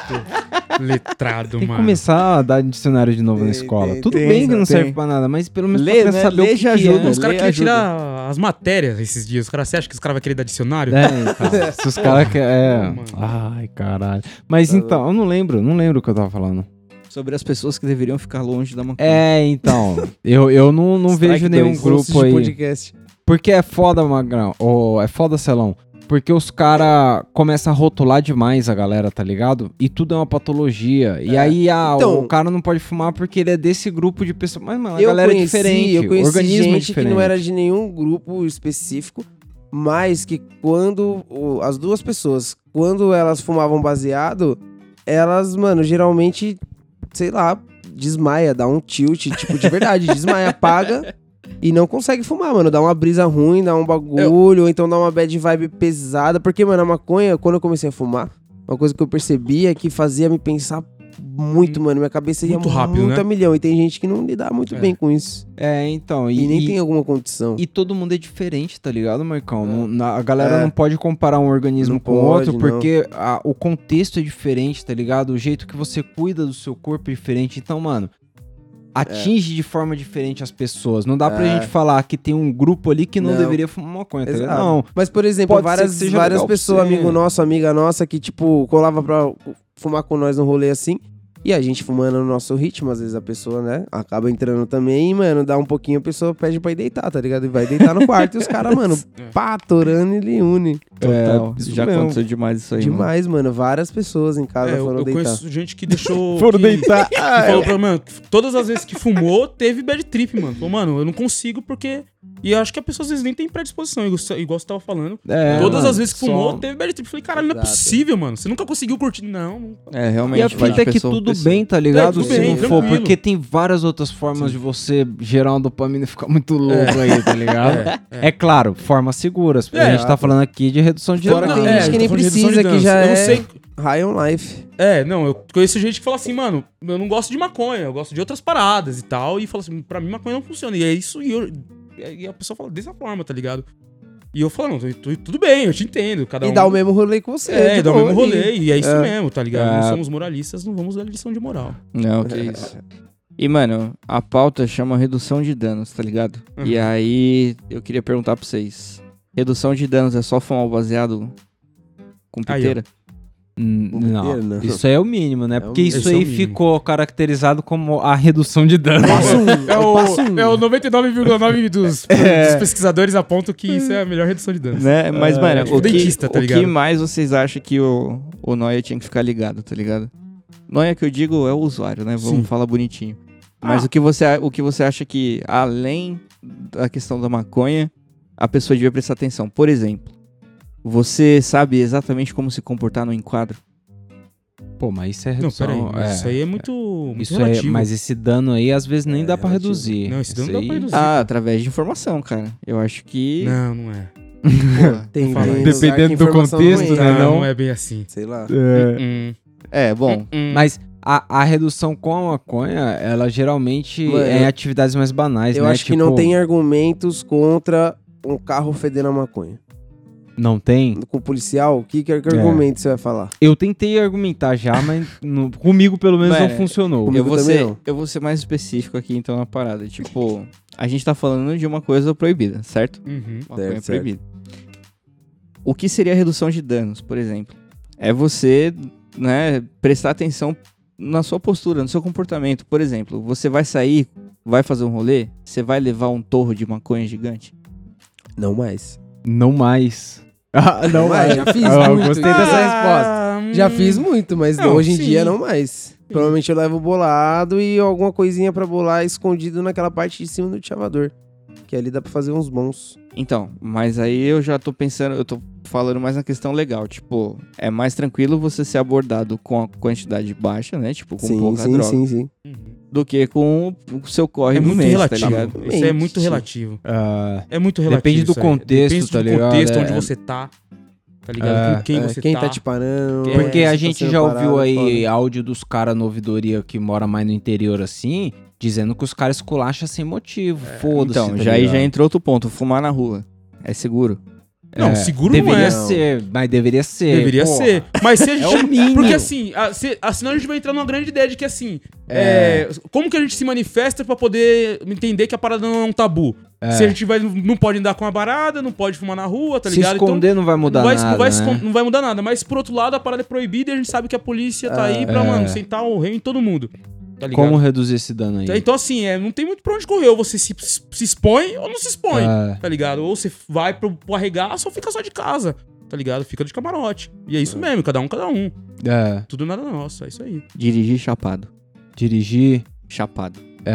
letrado, Tem que mano. começar a dar dicionário de novo na Tem, escola. tem, Tudo tem, bem que não tem. serve pra nada, mas pelo menos Lê, pra né? saber Lê o que já que ajuda. é. Os caras queriam tirar as matérias esses dias. Os caras, você acha que os caras vão querer dar dicionário? É, então. Se os caras querem. É. Ai, caralho. Mas então, eu não lembro, não lembro o que eu tava falando. Sobre as pessoas que deveriam ficar longe da maconha. É, então. Eu, eu não, não vejo nenhum grupo aí. podcast. Porque é foda, Magrão. Ou é foda, Celão. Porque os caras começam a rotular demais a galera, tá ligado? E tudo é uma patologia. E É. aí, ah, Então- o cara não pode fumar porque ele é desse grupo de pessoas. Mas, mano, a Eu galera conheci, é diferente. eu conheci o organismo é gente diferente. que não era de nenhum grupo específico, mas que quando as duas pessoas, quando elas fumavam baseado, elas, mano, geralmente, sei lá, desmaia, dá um tilt, tipo, de verdade, desmaia, apaga e não consegue fumar, mano. Dá uma brisa ruim, dá um bagulho, ou então dá uma bad vibe pesada, porque, mano, a maconha, quando eu comecei a fumar, uma coisa que eu percebi é que fazia me pensar muito, mano. Minha cabeça ia Muito rápido, muito né? a milhão. E tem gente que não lida muito É. bem com isso. É, então. E, E, nem e- tem alguma condição. E todo mundo é diferente, tá ligado, Marcão? Não- na- a galera É. não pode comparar um organismo Não com o pode, outro, porque a- o contexto é diferente, tá ligado? O jeito que você cuida do seu corpo é diferente. Então, mano, atinge de forma diferente as pessoas. Não dá pra É. gente falar que tem um grupo ali que não, Não. deveria fumar maconha, tá. Não. Mas, por exemplo, Pode várias, várias pessoas, amigo nosso, amiga nossa, que, tipo, colava pra fumar com nós no rolê assim. E a gente fumando no nosso ritmo, às vezes a pessoa, né, acaba entrando também e, mano, dá um pouquinho, a pessoa pede pra ir deitar, tá ligado? E vai deitar no quarto e os caras, mano, pá, torando e lhe une. Total. isso Já mesmo. aconteceu demais isso aí. mano. Demais, mano. Várias pessoas em casa É, eu, foram eu deitar. conheço gente que deixou. Foram que, deitar. que falou pra mano, todas as vezes que fumou, teve bad trip, mano. Falou, mano, eu não consigo porque E eu acho que a pessoa às vezes nem tem predisposição, igual, igual você tava falando. É, Todas mano, as vezes que só- fumou, teve bad trip. Eu Falei, caralho, não é Exato. possível, mano. Você nunca conseguiu curtir. Não, não. É, realmente. E a fita é que pessoa pra tudo pessoa. bem, tá ligado? É, Se bem, não for, porque tem várias outras formas de você gerar uma dopamina e ficar muito louco aí, tá ligado? É, claro, formas seguras. É, a gente tá falando aqui de redução de Fora danos. tem é, gente que nem precisa, que já Eu não é sei. high on life. É, não, eu conheço gente que fala assim, mano, eu não gosto de maconha, eu gosto de outras paradas e tal. E fala assim, pra mim maconha não funciona. E é isso, e, eu, e a pessoa fala dessa forma, tá ligado? E eu falo, não, tu- tu- tudo bem, eu te entendo. Cada E um. dá o mesmo rolê que você. É, dá o mesmo rolê. E é isso É. mesmo, tá ligado? É. Não somos moralistas, não vamos dar lição de moral. Não, que isso. E, mano, a pauta chama redução de danos, tá ligado? E Uhum. aí, eu queria perguntar pra vocês. Redução de danos é só fumar o baseado com Aí, piteira? Hum, Não, não. isso aí é o mínimo, né? É Porque isso é aí mínimo. ficou caracterizado como a redução de um. É o, um. é o 99,9% dos, É. dos pesquisadores apontam que isso é a melhor redução de danos. Né? Mas, mano, o, que, dentista, tá o que ligado? mais vocês acham que o, o Noia tinha que ficar ligado, tá ligado? Noia que eu digo é o usuário, né? Vamos Sim. falar bonitinho. Mas Ah. o, que você, o que você acha que, além da questão da maconha, a pessoa devia prestar atenção? Por exemplo, você sabe exatamente como se comportar no enquadro? Pô, mas isso é Não, redução. peraí, mas é. isso aí é muito, muito Isso é, relativo. mas esse dano aí, às vezes, nem É, dá pra relativo. reduzir. Não, esse dano Isso dá pra reduzir. Ah, através de informação, cara. Eu acho que. Não, não é. Pô, Tem, tem Dependendo que do contexto, não né, entra. não, não? não é bem assim. Sei lá. É. Hum, É, bom. hum. Mas a, a redução com a maconha, ela geralmente Mano, é em atividades mais banais, Eu né? acho que Tipo, não tem argumentos contra um carro fedendo a maconha. Não tem? Com o policial, que, que, que É. argumento você vai falar? Eu tentei argumentar já, mas no- comigo pelo menos Mano, não funcionou. Eu vou, também ser, não. eu vou ser mais específico aqui então na parada. Tipo, a gente tá falando de uma coisa proibida, certo? Uhum. Maconha Certo, certo. proibida. O que seria a redução de danos, por exemplo? É você, né, prestar atenção na sua postura, no seu comportamento. Por exemplo, você vai sair, vai fazer um rolê, você vai levar um torro de maconha gigante? Não mais. Não mais. Ah, não Mas mais. já fiz Ah, eu muito. gostei dessa resposta. Ah, Já hum. fiz muito, mas Não, hoje em sim. dia não mais. Provavelmente eu levo bolado e alguma coisinha pra bolar escondido naquela parte de cima do chavador. Que ali dá pra fazer uns bons. Então, mas aí eu já tô pensando, eu tô falando mais na questão legal. Tipo, é mais tranquilo você ser abordado com a quantidade baixa, né? Tipo, com sim, pouca sim, droga. sim, sim. Uhum. Do que com o seu corre É no muito mês, relativo. tá ligado? Isso é muito relativo. Ah, É muito relativo. Depende do contexto, Depende tá do ligado? contexto É. onde você tá. Tá ligado? É. Com quem É, você quem tá. tá te parando. É, Porque se a tá gente sendo já ouviu parado, aí áudio dos caras no ouvidoria que mora mais no interior assim, dizendo que os caras esculacham sem motivo. Foda-se. Então, tá já aí já entrou outro ponto. Fumar na rua. É seguro? Não, É, seguro não é. ser, mas deveria ser. Deveria porra. ser. Mas se a gente. É o mínimo. Porque assim, a, se, a, senão a gente vai entrar numa grande ideia de que assim. é, como que a gente se manifesta pra poder entender que a parada não é um tabu? É. Se a gente vai, não pode andar com a barada, não pode fumar na rua, tá Se ligado? esconder não vai mudar não vai, nada, não, vai né? não vai mudar nada. Mas por outro lado, a parada é proibida e a gente sabe que a polícia tá aí pra, É. mano, sentar o rei em todo mundo. Tá ligado? Como reduzir esse dano aí? Então, assim, é, não tem muito pra onde correr. Ou você se, se expõe ou não se expõe, É. tá ligado? Ou você vai pro, pro arregaço ou fica só de casa, tá ligado? Fica de camarote. E é isso mesmo, cada um, cada um. É, Tudo nada nosso, é isso aí. Dirigir chapado. dirigir. Chapado. É,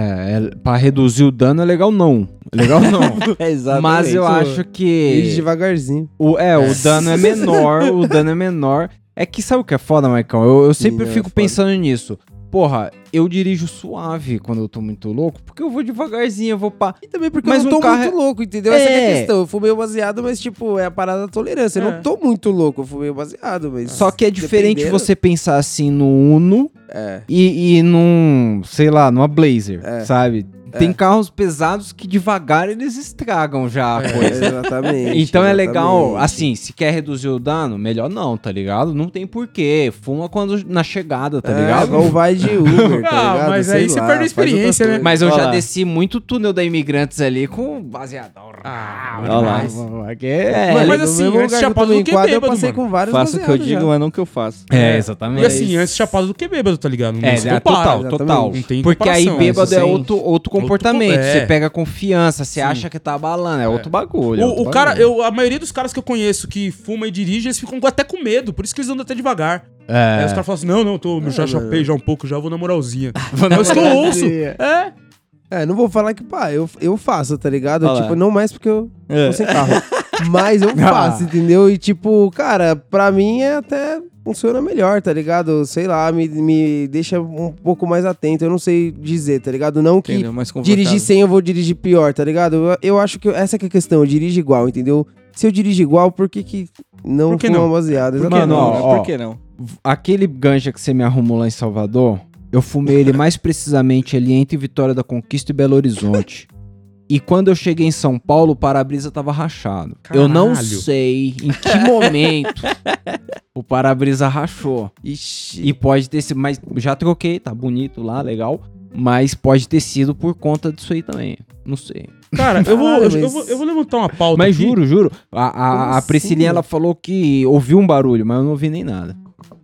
é, pra reduzir o dano é legal não. É Legal não. É Mas eu acho Dirige que. devagarzinho. O, é, o dano é menor, o dano é menor. É que sabe o que é foda, Maicon? Eu, eu sempre Sim, é fico foda. pensando nisso. Porra, eu dirijo suave quando eu tô muito louco, porque eu vou devagarzinho, eu vou pá. E também porque Mas eu não um tô carro muito louco, entendeu? Essa que é É. a questão. Eu fumei o baseado, mas, tipo, é a parada da tolerância. Eu É. não tô muito louco, eu fumei o baseado, mas. Só que é diferente dependendo- você pensar assim no Uno É. e, e num, sei lá, numa Blazer, É. sabe? Tem carros pesados que devagar eles estragam já a É, coisa. exatamente. Então é legal, assim, se quer reduzir o dano, melhor não, tá ligado? Não tem porquê. Fuma quando na chegada, tá É, ligado? igual vai de Uber, tá Ah, ligado? mas Sei aí você perde a experiência, né? Mas eu Olha já lá. desci muito túnel da Imigrantes ali com baseadão. Ah, Olha lá. É, Mas, no assim, mesmo antes chapado do que quadro, eu bêbado, passei mano. com vários Faço o que eu baseados digo, já. mas não o que eu faço. É, E exatamente. assim, antes chapado do que bêbado, tá ligado? Não É, é total, total. Não tem Porque aí bêbado é sim. outro, outro comportamento. É. Você pega confiança, você Sim. acha que tá abalando, é outro bagulho. é O, outro o cara, bagulho. eu, a maioria dos caras que eu conheço que fuma e dirige, eles ficam até com medo, por isso que eles andam até devagar. Aí os É. caras falam assim: não, não, tô, já É, chapei já um pouco, já vou na moralzinha. Vou É isso que eu ouço. É. É, não vou falar que, pá, eu, eu faço, tá ligado? Tipo, não mais porque eu É. tô sem carro. Mas eu faço, entendeu? E tipo, cara, pra mim é até funciona melhor, tá ligado? Sei lá, me, me deixa um pouco mais atento. Eu não sei dizer, tá ligado? Não que? Mais dirigir sem eu vou dirigir pior, tá ligado? Eu, eu acho que essa que é a questão, eu dirijo igual, entendeu? Se eu dirijo igual, por que que não Por que fumar não? baseado? Por que não? ó. Por que não? Aquele ganja que você me arrumou lá em Salvador, eu fumei ele mais precisamente ali entre Vitória da Conquista e Belo Horizonte. E quando eu cheguei em São Paulo, o para-brisa tava rachado. Eu não Caralho. sei em que momento o para-brisa rachou. Ixi. E pode ter sido, mas já troquei, tá bonito lá, legal. Mas pode ter sido por conta disso aí também. Não sei. Cara, eu vou, Caralho, eu, eu mas- vou, eu vou levantar uma pauta Mas aqui. juro, juro. A, a, a assim, Priscilinha, mano? ela falou que ouviu um barulho, mas eu não ouvi nem nada.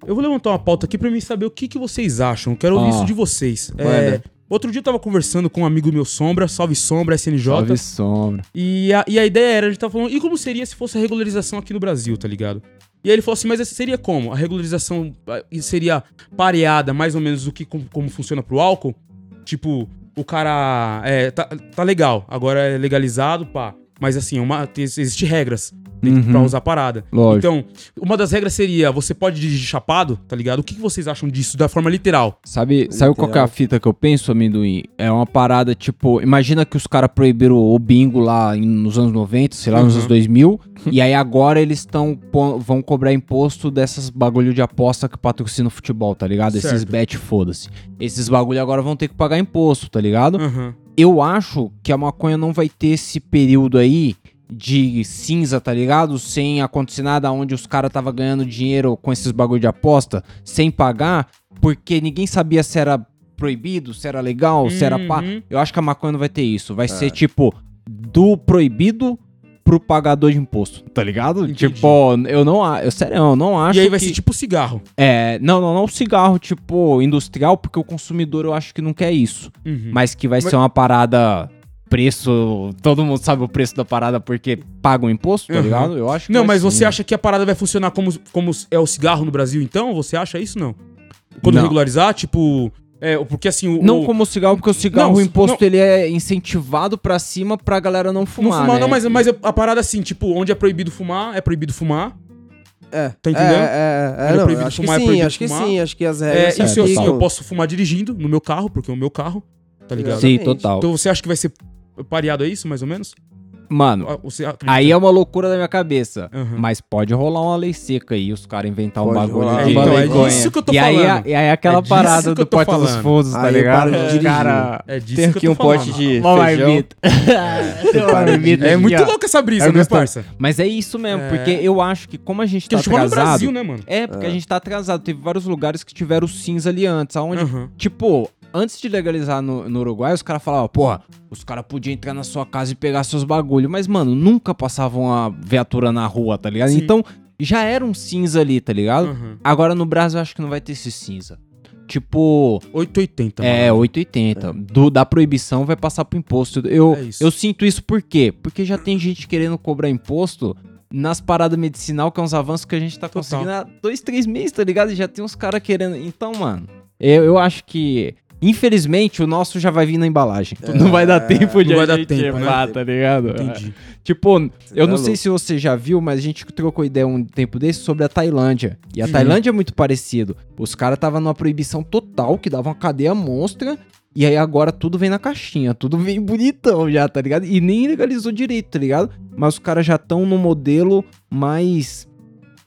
Eu vou levantar uma pauta aqui pra mim saber o que, que vocês acham. Quero ouvir Ó. isso de vocês. É, outro dia eu tava conversando com um amigo meu, Sombra, salve Sombra, SNJ. Salve sombra. E a, e a ideia era, a gente tava falando, e como seria se fosse a regularização aqui no Brasil, tá ligado? E aí ele falou assim, mas seria como? A regularização seria pareada mais ou menos do que como, como funciona pro álcool? Tipo, o cara é, tá, tá legal, agora é legalizado, pá. Mas assim, uma, tem, existe regras Uhum. pra usar a parada. Lógico. Então, uma das regras seria, você pode dirigir chapado, tá ligado? O que, que vocês acham disso, da forma literal? Sabe, sabe qual que é a fita que eu penso, amendoim? É uma parada tipo. Imagina que os caras proibiram o bingo lá nos anos 90, sei lá, nos Uhum. anos 2000. e aí agora eles estão vão cobrar imposto dessas bagulho de aposta que patrocina o futebol, tá ligado? Esses Certo. bet, foda-se. Esses bagulho agora vão ter que pagar imposto, tá ligado? Aham. Eu acho que a maconha não vai ter esse período aí de cinza, tá ligado? Sem acontecer nada onde os caras tava ganhando dinheiro com esses bagulho de aposta, sem pagar, porque ninguém sabia se era proibido, se era legal, se era pá. Uhum. Eu acho que a maconha não vai ter isso. Vai ser tipo do proibido pro pagador de imposto, tá ligado? Entendi. Tipo, eu não, a- eu sério, eu não acho E aí vai que... ser tipo cigarro. É, não, não, não cigarro tipo industrial, porque o consumidor eu acho que não quer isso Uhum. mas que vai Mas- ser uma parada preço, todo mundo sabe o preço da parada porque paga o imposto, tá Uhum. ligado? Eu acho que Não, mas sim. você acha que a parada vai funcionar como, como é o cigarro no Brasil, então? Você acha isso, não? Quando Não. regularizar, tipo... É, porque assim, o... não o- como o cigarro, porque o cigarro, Não, o imposto não- ele é incentivado pra cima pra galera não Não fumar, fumar, né? não, mas, mas a parada assim, tipo, onde é proibido fumar, é proibido fumar. É. Tá entendendo? É, é, é, é não, proibido acho que fumar, é sim, proibido acho que fumar. sim, acho que as É, regras isso se assim, aplicam. eu posso fumar dirigindo no meu carro, porque é o meu carro, tá ligado? Sim, total. Então você acha que vai ser pareado a isso, mais ou menos? Mano, Ah, aí é uma loucura da minha cabeça. Aham. Mas pode rolar uma lei seca aí, os caras inventar um Pode bagulho rolar. de... então, é disso que eu tô e aí, falando. é- e aí é aquela É parada do tô Porta dos falando. Fundos, tá Aí ligado? dirigir. cara... É disso Tem que aqui eu um falando. pote de Uma feijão. É aqui, muito ó. louco essa brisa, Eu né, parça? Mas é isso mesmo, É. porque eu acho que como a gente tá atrasado... Brasil, né, mano? É, porque a gente tá atrasado. Teve vários lugares que tiveram cinza ali antes. Aonde, tipo, antes de legalizar no, no Uruguai, os caras falavam, porra, os caras podiam entrar na sua casa e pegar seus bagulho. Mas, mano, nunca passavam uma viatura na rua, tá ligado? Sim. Então, já era um cinza ali, tá ligado? Aham. Agora no Brasil eu acho que não vai ter esse cinza. Tipo, 880, é, mano. 880. Do, da proibição vai passar pro imposto. Eu, É eu sinto isso por quê? Porque já tem gente querendo cobrar imposto nas paradas medicinal, que é uns avanços que a gente tá Total. conseguindo há dois, três meses, tá ligado? E já tem uns caras querendo. Então, mano, eu, eu acho que. Infelizmente, o nosso já vai vir na embalagem. não vai dar tempo de É, Não vai dar tempo, né? levar, tá ligado? Entendi. Tipo, eu tá não sei louco. se você já viu, mas a gente trocou ideia um tempo desse sobre a Tailândia. E a Uhum. Tailândia é muito parecido. Os caras estavam numa proibição total, que dava uma cadeia monstra. E aí agora tudo vem na caixinha, tudo vem bonitão já, tá ligado? E nem legalizou direito, tá ligado? Mas os caras já estão no modelo mais.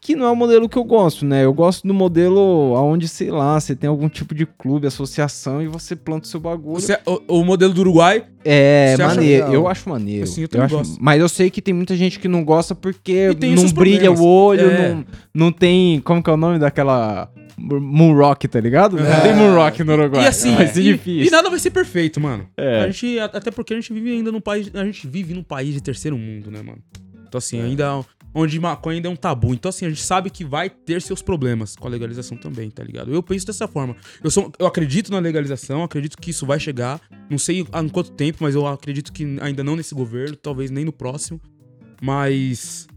Que não é o modelo que eu gosto, né? Eu gosto do modelo onde, sei lá, você tem algum tipo de clube, associação e você planta o seu bagulho. Você- o, o modelo do Uruguai, É, maneiro. Eu acho maneiro. Assim, eu também acho- gosto. Mas eu sei que tem muita gente que não gosta porque não brilha problemas. o olho, É. não, não tem. Como que é o nome daquela. Moonrock, tá ligado? Não É. tem Moonrock no Uruguai. E assim, vai ser e, difícil. e nada vai ser perfeito, mano. É. A gente, até porque a gente vive ainda num país, a gente vive num país de terceiro mundo, né, mano? Então assim, É. ainda onde maconha ainda é um tabu. Então assim, a gente sabe que vai ter seus problemas com a legalização também, tá ligado? Eu penso dessa forma. Eu sou, eu acredito na legalização, acredito que isso vai chegar. Não sei há quanto tempo, mas eu acredito que ainda não nesse governo, talvez nem no próximo. Mas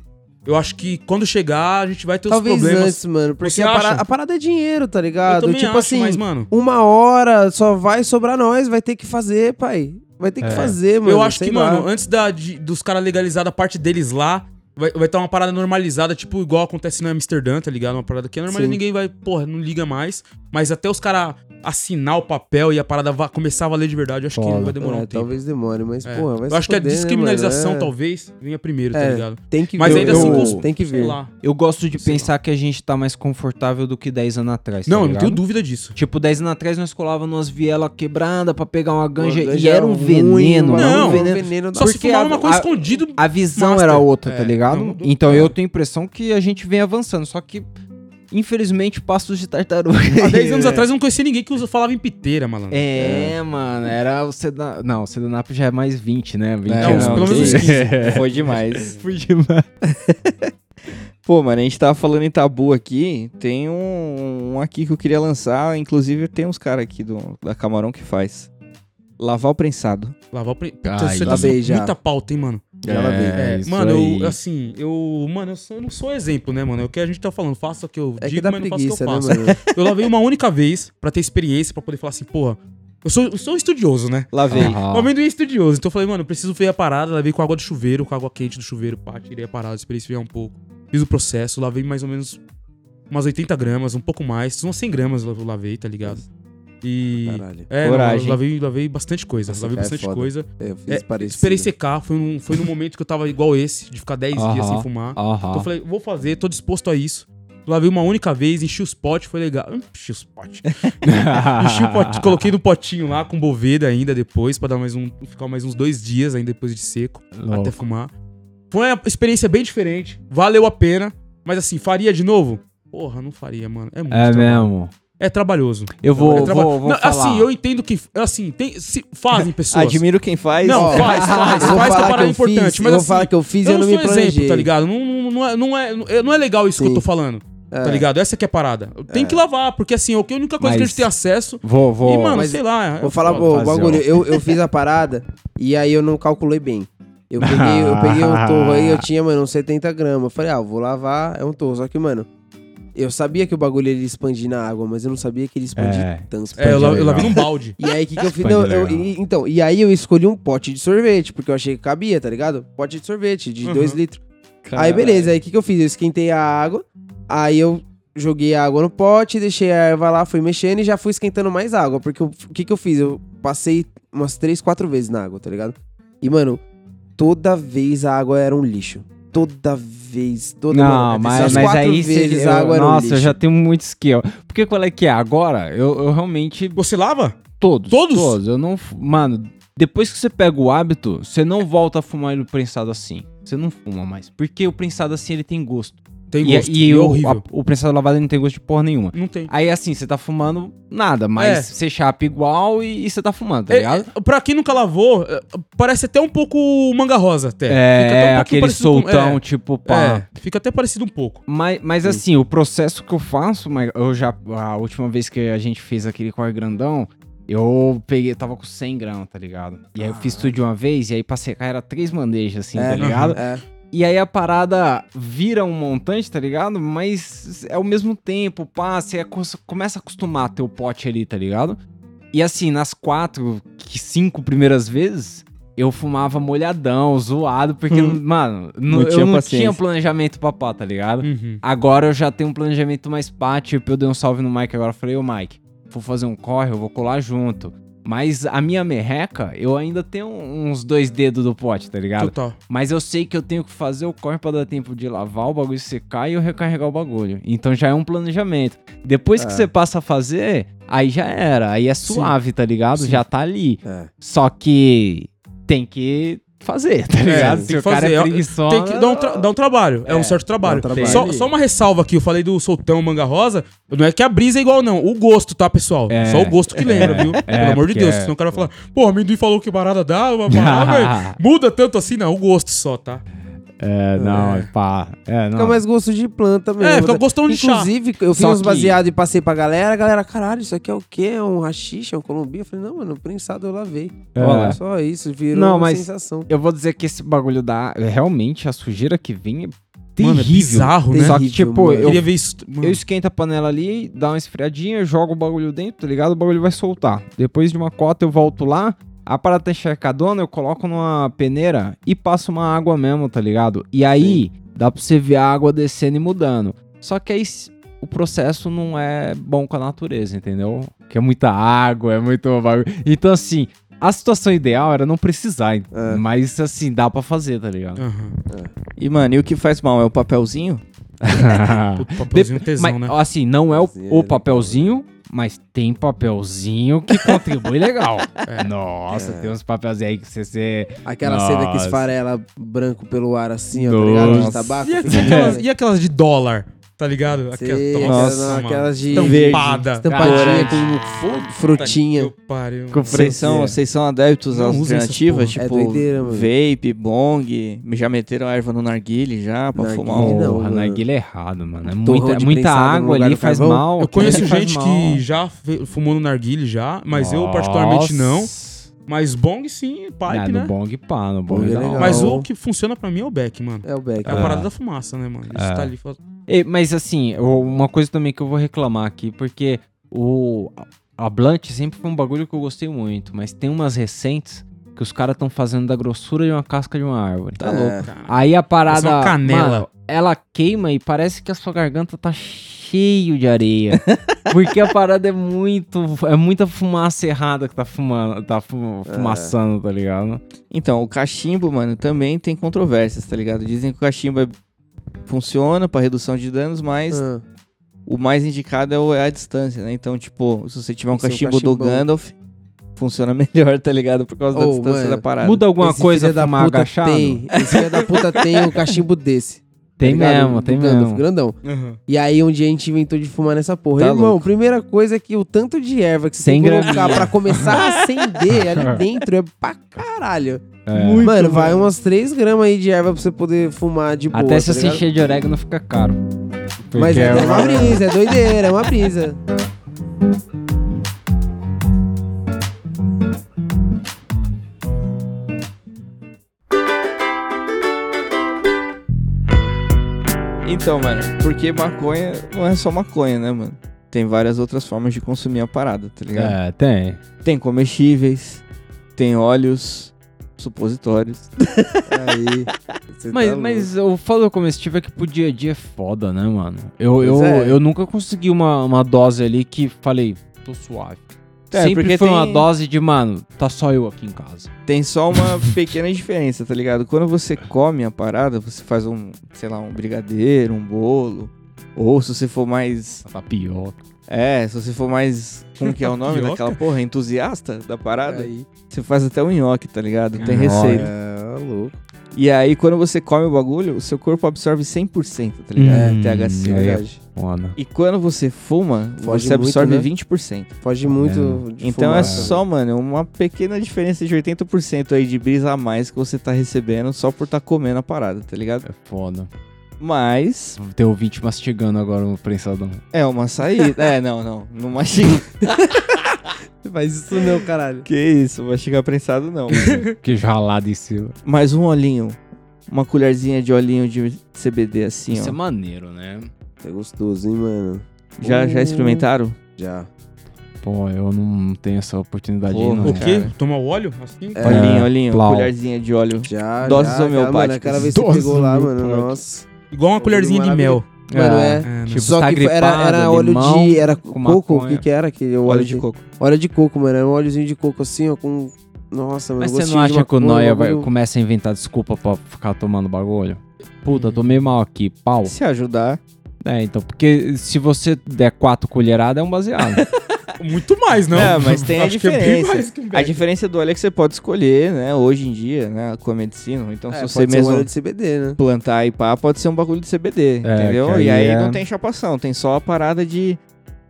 eu acho que quando chegar, a gente vai ter os Talvez problemas. antes, mano. Porque a, a parada é dinheiro, tá eu ligado? também Tipo acho, assim, mas mano, uma hora só vai sobrar nós, vai ter que fazer, pai. vai ter que É. fazer, mano. eu acho que, lá. mano, antes da, de- dos caras legalizar a parte deles lá, vai estar tá uma parada normalizada, tipo, igual acontece no Amsterdã, tá ligado? Uma parada que é normal, Sim. ninguém vai, porra, não liga mais. Mas até os caras assinar o papel e a parada va- começar a valer de verdade, eu acho que Foda. vai demorar É, um tempo. talvez demore, mas, É. porra, vai eu acho que a fuder, né, descriminalização, mano? É, talvez, venha primeiro, tá É. ligado? Tem que Mas ver. ainda eu- assim, eu- cons- tem que sei ver. lá. Eu gosto de Sei pensar que a gente tá mais confortável do que 10 anos atrás. tá Não, eu não ligado? tenho dúvida disso. Tipo, 10 anos atrás nós colava numas vielas quebradas pra pegar uma ganja, Pô, e era um ruim, veneno. mano, Não, um veneno. veneno da- Só se Porque fumava a- uma coisa a- escondido. A visão Master. era outra, É, tá ligado? não, mudou. então É. eu tenho a impressão que a gente vem avançando, só que infelizmente passos de tartaruga. Há 10 anos É. atrás eu não conhecia ninguém que usa- falava em piteira, malandro. É, mano, era o Sedanap. Não, o Sedanap já é mais 20, né? 20 É, anos. não, pelo menos uns que- 15. Foi demais. Foi demais. Pô, mano, a gente tava falando em tabu aqui. Tem um, um aqui que eu queria lançar. Inclusive, tem uns caras aqui do, da Camarão que faz. Lavar o prensado. Lavar o pre... Ai, Você tá lavei sendo já. muita pauta, hein, mano? Já lavei. É, isso mano, aí. eu, assim, eu. Mano, eu, sou- eu não sou exemplo, né, mano? É o que a gente tá falando. Faça o que eu É que digo, dá mas não faço o que preguiça, eu né, faço. mano? Eu lavei uma única vez pra ter experiência, pra poder falar assim, porra. Eu sou, eu sou um estudioso, né? Lavei. Aham. O amendoim é estudioso. Então eu falei, mano, eu preciso ver a parada. Lavei com água do chuveiro, com água quente do chuveiro, pá, tirei a parada, esperei esfriar um pouco. Fiz o processo, lavei mais ou menos umas 80 gramas, um pouco mais. Umas 100 gramas eu lavei, tá ligado? E. Caralho. É, Coragem. lavei, lavei bastante coisa. Nossa, lavei é bastante foda. coisa. É, eu fiz É, parecido. esperei secar. Foi num, foi num momento que eu tava igual esse, de ficar 10 dias Aham. sem fumar. Aham. Então eu falei, vou fazer, tô disposto a isso. Lavei uma única vez, enchi os potes, foi legal. Hum, Enchi os potes. enchi o pote, coloquei no potinho lá com boveda ainda depois, pra dar mais um. ficar mais uns dois dias ainda depois de seco, Louco. até fumar. Foi uma experiência bem diferente, valeu a pena. Mas assim, faria de novo? Porra, não faria, mano. É muito É trabalho. mesmo. É trabalhoso. Eu vou, É traba- vou, vou Não, falar. Assim, eu entendo que. Assim, tem, se, fazem pessoas. Admiro quem faz. Não, faz, faz, vou faz que a parada é eu fiz, importante. Mas eu vou assim, falar que eu fiz eu eu não não me sou exemplo, planejei. tá ligado? Não, não, não, é, não, é, não é legal isso que eu Sim. tô falando, É. tá ligado? Essa que é a parada. Tem que lavar, porque assim, é a única coisa que a Mas- gente tem acesso. Vou, vou. e, mano, mas sei lá. é Vou falar fazer, bagulho. Eu, eu fiz a parada e aí eu não calculei bem. Eu peguei, eu peguei um torro aí, eu tinha, mano, uns 70 gramas. Eu falei, ah, vou lavar, é um torro. Só que, mano, eu sabia que o bagulho ele expandir na água, mas eu não sabia que ele expandia É. tanto. É, eu, la- eu lavei num balde. E aí, o que, que eu fiz? Não, eu- e- então, e aí eu escolhi um pote de sorvete, porque eu achei que cabia, tá ligado? Pote de sorvete, de Uhum. 2 litros. Aí, beleza, aí o que, que eu fiz? Eu esquentei a água, aí eu joguei a água no pote, deixei a erva lá, fui mexendo e já fui esquentando mais água. Porque o que, que eu fiz? Eu passei umas 3, 4 vezes na água, tá ligado? E, mano, toda vez a água era um lixo. Toda vez, toda Não, mas, mas quatro aí vezes a água um Nossa, eu já tenho muito skill. Porque qual é que é? Agora, eu, eu realmente. Você lava? Todos. Todos? Todos. Eu não. Mano, depois que você pega o hábito, você não volta a fumar ele prensado assim. Você não fuma mais. Porque o prensado assim ele tem gosto. Tem E, gosto. e é o, a- o prensado lavado não tem gosto de porra nenhuma. Não tem. Aí assim, você tá fumando nada, mas É. você chapa igual e, e você tá fumando, tá É, ligado? é, pra quem nunca lavou, é, parece até um pouco manga rosa, até. É, um aquele com- soltão, é, tipo, pá. É, fica até parecido um pouco. Mas, mas assim, o processo que eu faço, mas eu já. A última vez que a gente fez aquele corre grandão, eu peguei, tava com 100 gramas, tá ligado? E aí eu fiz tudo de uma vez, e aí pra secar era três bandejas, assim, É, tá ligado? É. E aí a parada vira um montante, tá ligado? Mas é ao mesmo tempo, pá, você acos- começa a acostumar teu pote ali, tá ligado? E assim, nas quatro, cinco primeiras vezes, eu fumava molhadão, zoado, porque, Hum. mano, Não eu tinha não paciência. tinha planejamento pra pá, tá ligado? Uhum. Agora eu já tenho um planejamento mais pá, tipo, eu dei um salve no Mike agora, falei, ô Mike, vou fazer um corre, eu vou colar junto. Mas a minha merreca, eu ainda tenho uns dois dedos do pote, tá ligado? Total. Mas eu sei que eu tenho que fazer o corre pra dar tempo de lavar o bagulho secar e eu recarregar o bagulho. Então já é um planejamento. Depois que É. você passa a fazer, aí já era. Aí é suave, tá ligado? Sim. Já tá ali. É. Só que tem que fazer, tá ligado? tem Se que o cara fazer. é É-. Tem que dar um, tra- dar um trabalho. É, um certo trabalho. um trabalho. Só, só uma ressalva aqui, eu falei do soltão manga rosa. Não é que a brisa é igual, não. O gosto, tá, pessoal? É. Só o gosto que lembra, viu? Pelo amor de Deus. é- Senão o cara vai falar, pô, amendoim falou que parada dá, uma parada. Muda tanto assim, não. O gosto só, tá? É, não, é pá. É, não. Fica mais gosto de planta mesmo. É, fica gostando de chá. Inclusive, eu fiz Só uns que- baseados e passei pra galera. A galera, caralho, isso aqui é o quê? É um rachixa, é um colombinho? Eu falei, não, mano, prensado eu lavei. É. Ó, só isso, virou Não, uma mas- sensação. Eu vou dizer que esse bagulho da. Realmente, a sujeira que vem é Mano, é terrível. bizarro, né? Só que, Terrível, tipo, mano. eu, Queria ver isso. Eu esquento a panela ali, dá uma esfriadinha, jogo o bagulho dentro, tá ligado? O bagulho vai soltar. Depois de uma cota eu volto lá, A parada tá encharcadona, eu coloco numa peneira e passo uma água mesmo, tá ligado? E aí dá pra você ver a água descendo e mudando. Só que aí o processo não é bom com a natureza, entendeu? Que é muita água, é muito bagulho. Então, assim, a situação ideal era não precisar. É. Mas, assim, dá pra fazer, tá ligado? Aham. E, mano, e o que faz mal é o papelzinho? Puto, papelzinho Dep- tesão, mas, né? Assim, não é o, é o papelzinho, mas tem papelzinho que contribui legal. É. Nossa, tem uns papelzinhos aí que você... você... Aquela seda que Nossa. esfarela branco pelo ar assim, ó, tá Nossa. ligado? De tabaco. E, aquelas, aquela- e aquelas de dólar, tá ligado? Aquelas, aquelas- Nossa, não, aquelas de Estampada. estampadinha com frutinha. que pariu. Com Vocês são, vocês são adeptos Não às alternativas. É tipo doideira, mano. vape, bong, já meteram erva no narguile já pra Narguilé fumar um... não, Porra, mano. narguilha é errado, mano. É muita, muita água ali faz carvão? mal. Eu conheço gente mal. que já fumou no narguile já, mas eu particularmente não. Nossa. Mas bong sim, pipe, Ah, né? no bong pá, no Bong bong é legal. Mas o que funciona pra mim é o beck, mano. É o Beck. É a É. parada da fumaça, né, mano? Isso É. tá ali. E, mas assim, uma coisa também que eu vou reclamar aqui, porque o a Blunt sempre foi um bagulho que eu gostei muito, mas tem umas recentes que os caras estão fazendo da grossura de uma casca de uma árvore. Tá É. louco. Cara, Aí a parada. Uma canela. mano, ela queima e parece que a sua garganta tá cheio de areia. porque a parada é muito. É muita fumaça errada que tá fumando. Tá fu- fumaçando, tá ligado? Então, o cachimbo, mano, também tem controvérsias, tá ligado? Dizem que o cachimbo é- funciona pra redução de danos, mas Ah, o mais indicado é, o- é a distância, né? Então, tipo, se você tiver um ser um cachimbo do. Gandalf, funciona melhor, tá ligado? Por causa da Ô, distância mano, da parada. Muda alguma esse coisa da agachado? Tem. Esse filho da puta tem um cachimbo desse. Tem tá mesmo, tem Gandalf, mesmo. grandão. E aí um dia a gente inventou de fumar nessa porra. Tá Irmão, louco. primeira coisa é que o tanto de erva que você tem que colocar pra começar a acender ali dentro é pra caralho. É. mano, vai umas 3 gramas aí de erva pra você poder fumar de boa. Até se tá você encher de orégano fica caro. Mas é, é uma brisa, é doideira, é uma brisa. Então, mano, porque maconha não é só maconha, né, mano? Tem várias outras formas de consumir a parada, tá ligado? É, tem. Tem comestíveis, tem óleos, supositórios. Aí. Mas, tá mas eu falo comestível é que pro dia a dia é foda, né, mano? Eu, eu, é. eu nunca consegui uma, uma dose ali que falei, tô suave. É, Sempre porque foi uma tem- dose de, mano, tá só eu aqui em casa. Tem só uma pequena diferença, tá ligado? Quando você come a parada, você faz um, sei lá, um brigadeiro, um bolo. Ou se você for mais. Tapioca. É, se você for mais. Como que é o nome daquela porra? Entusiasta da parada? Aí. Você faz até um nhoque, tá ligado? Tem Ah, receita. É, louco. E aí, quando você come o bagulho, o seu corpo absorve 100%, tá ligado? Hum, THC. é Verdade. foda. E quando você fuma, Foge você muito, absorve né? 20%. Foge muito de Então é fumaça. só, mano, uma pequena diferença de 80% aí de brisa a mais que você tá recebendo só por tá comendo a parada, tá ligado? É foda. Mas Tem ouvinte mastigando agora no prensadão. é uma saída. é, não, não. Não mastiga. Faz isso não, caralho. que isso, mastigar prensado não. que ralado em cima. Mais um olhinho. Uma colherzinha de olhinho de CBD assim, Isso ó. é maneiro, né? É gostoso, hein, mano? Já, já experimentaram? Já. Pô, eu não tenho essa oportunidade aí, não. O quê? cara. Tomar o óleo? Assim? É. Olhinho, olhinho. plau. Colherzinha de óleo. Já, Doses já. aquela- homeopáticas. Mano, aquela vez que Doses pegou lá, mano, nossa. Igual uma colherzinha de mel. Mano, é. É, né? Tipo, Só tá que foi- era, gripado, era óleo limão de... Era coco? O que que era? Aquele óleo, Óleo de coco. Óleo de coco, mano. Era um óleozinho de coco assim, ó, com... Nossa, mano, Mas você não de acha que o Noia vai, começa a inventar desculpa pra ficar tomando bagulho? Puta, tô meio mal aqui, pau. Se ajudar. É, então, porque se você der quatro colheradas é um baseado. Muito mais, não? É, mas tem a é diferença. um A diferença do óleo é que você pode escolher, né? Hoje em dia, né? Com a medicina. Então, É, se você um mesmo óleo de CBD, né? plantar e pá, pode ser um bagulho de CBD, É, entendeu? E aí é- não tem chapação, tem só a parada de,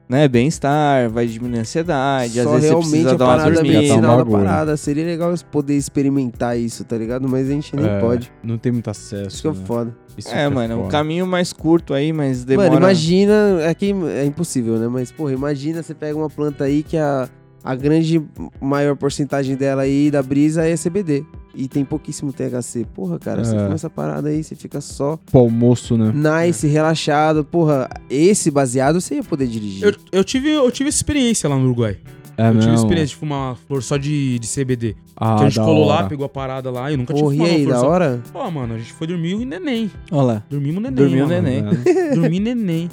né, bem-estar, vai diminuir a ansiedade, às Só vezes você realmente precisa a dar uma parada dormida, medicinal tá um da parada. Seria legal poder experimentar isso, tá ligado? Mas a gente nem É, pode. Não tem muito acesso. Isso que é né? foda. Isso É, que mano, um foda. caminho mais curto aí, mas demora... Mano, imagina. É que é impossível, né? Mas, porra, imagina você pega uma planta aí que a, a grande maior porcentagem dela aí da brisa é CBD. E tem pouquíssimo THC. Porra, cara, você É. fuma essa parada aí, você fica só Pro almoço, né? nice, relaxado. Porra, esse baseado você ia poder dirigir. Eu, eu, tive, eu tive essa experiência lá no Uruguai. É eu tive mesmo? experiência de fumar uma flor só de, de CBD. Ah, que a gente colou lá, hora. pegou a parada lá e eu nunca tinha e fumado aí, uma da flor só. hora? Pô, mano, a gente foi dormir e neném. Olha lá. Dormimos neném. Dormiu mano. neném. Dormi neném.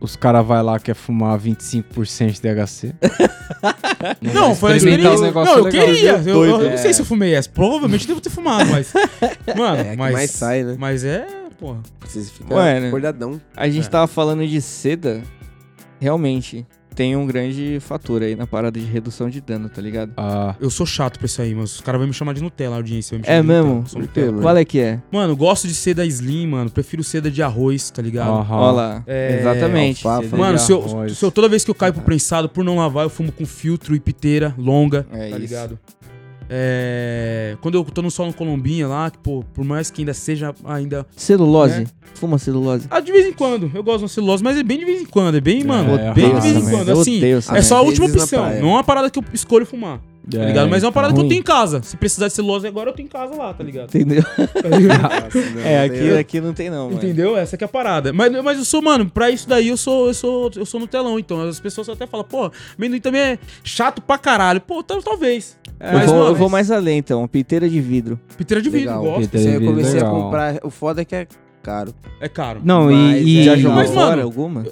Os caras vai lá quer fumar 25% de THC. Não, foi experiência. um negócio não, eu legal. queria. Eu, eu Doido. não sei se eu fumei essa. Provavelmente devo ter fumado, mas. Mano, É, mas. mais sai, né? Mas é. Porra. Você fica Ué, né? acordadão. A gente É. tava falando de seda. Realmente, tem um grande fator aí na parada de redução de dano, tá ligado? Ah, Eu sou chato pra isso aí, mas os caras vão me chamar de Nutella, a audiência. vai me É mesmo? Nutella, Nutella. Qual é que é? Mano, gosto de seda slim, mano. Prefiro seda de arroz, tá ligado? aham. Olha lá. É, Exatamente. alfafa. Mano, se eu, se eu- toda vez que eu caio pro prensado, por não lavar, eu fumo com filtro e piteira longa, É tá isso. ligado? É, quando eu tô no sol no Colombinha lá, que, pô, por mais que ainda seja ainda. Celulose. Né? Fuma celulose. Ah, de vez em quando. Eu gosto de uma celulose, mas é bem de vez em quando. É bem, mano. é, bem de vez em quando. Assim, é só a última opção. Não é uma parada que eu escolho fumar. Tá É, ligado? Mas é uma parada que eu ruim. tenho em casa. Se precisar de celulose agora, eu tenho em casa lá, tá ligado? Entendeu? Nossa, não, É, não aqui, aqui não tem não, mano. Entendeu? Essa que é a parada. Mas, mas eu sou, mano, pra isso daí eu sou, eu sou, eu sou no telão, então. As pessoas até falam, pô, amendoim também é chato pra caralho. Pô, tal- talvez. Eu, Mas, vou, eu vou mais além, então. Piteira de vidro. Piteira de vidro, Legal. gosto. Piteira eu comecei a legal. comprar. O foda é que é caro. É caro. Não, Mas e, e- Já é jogou Mas, fora mano, alguma?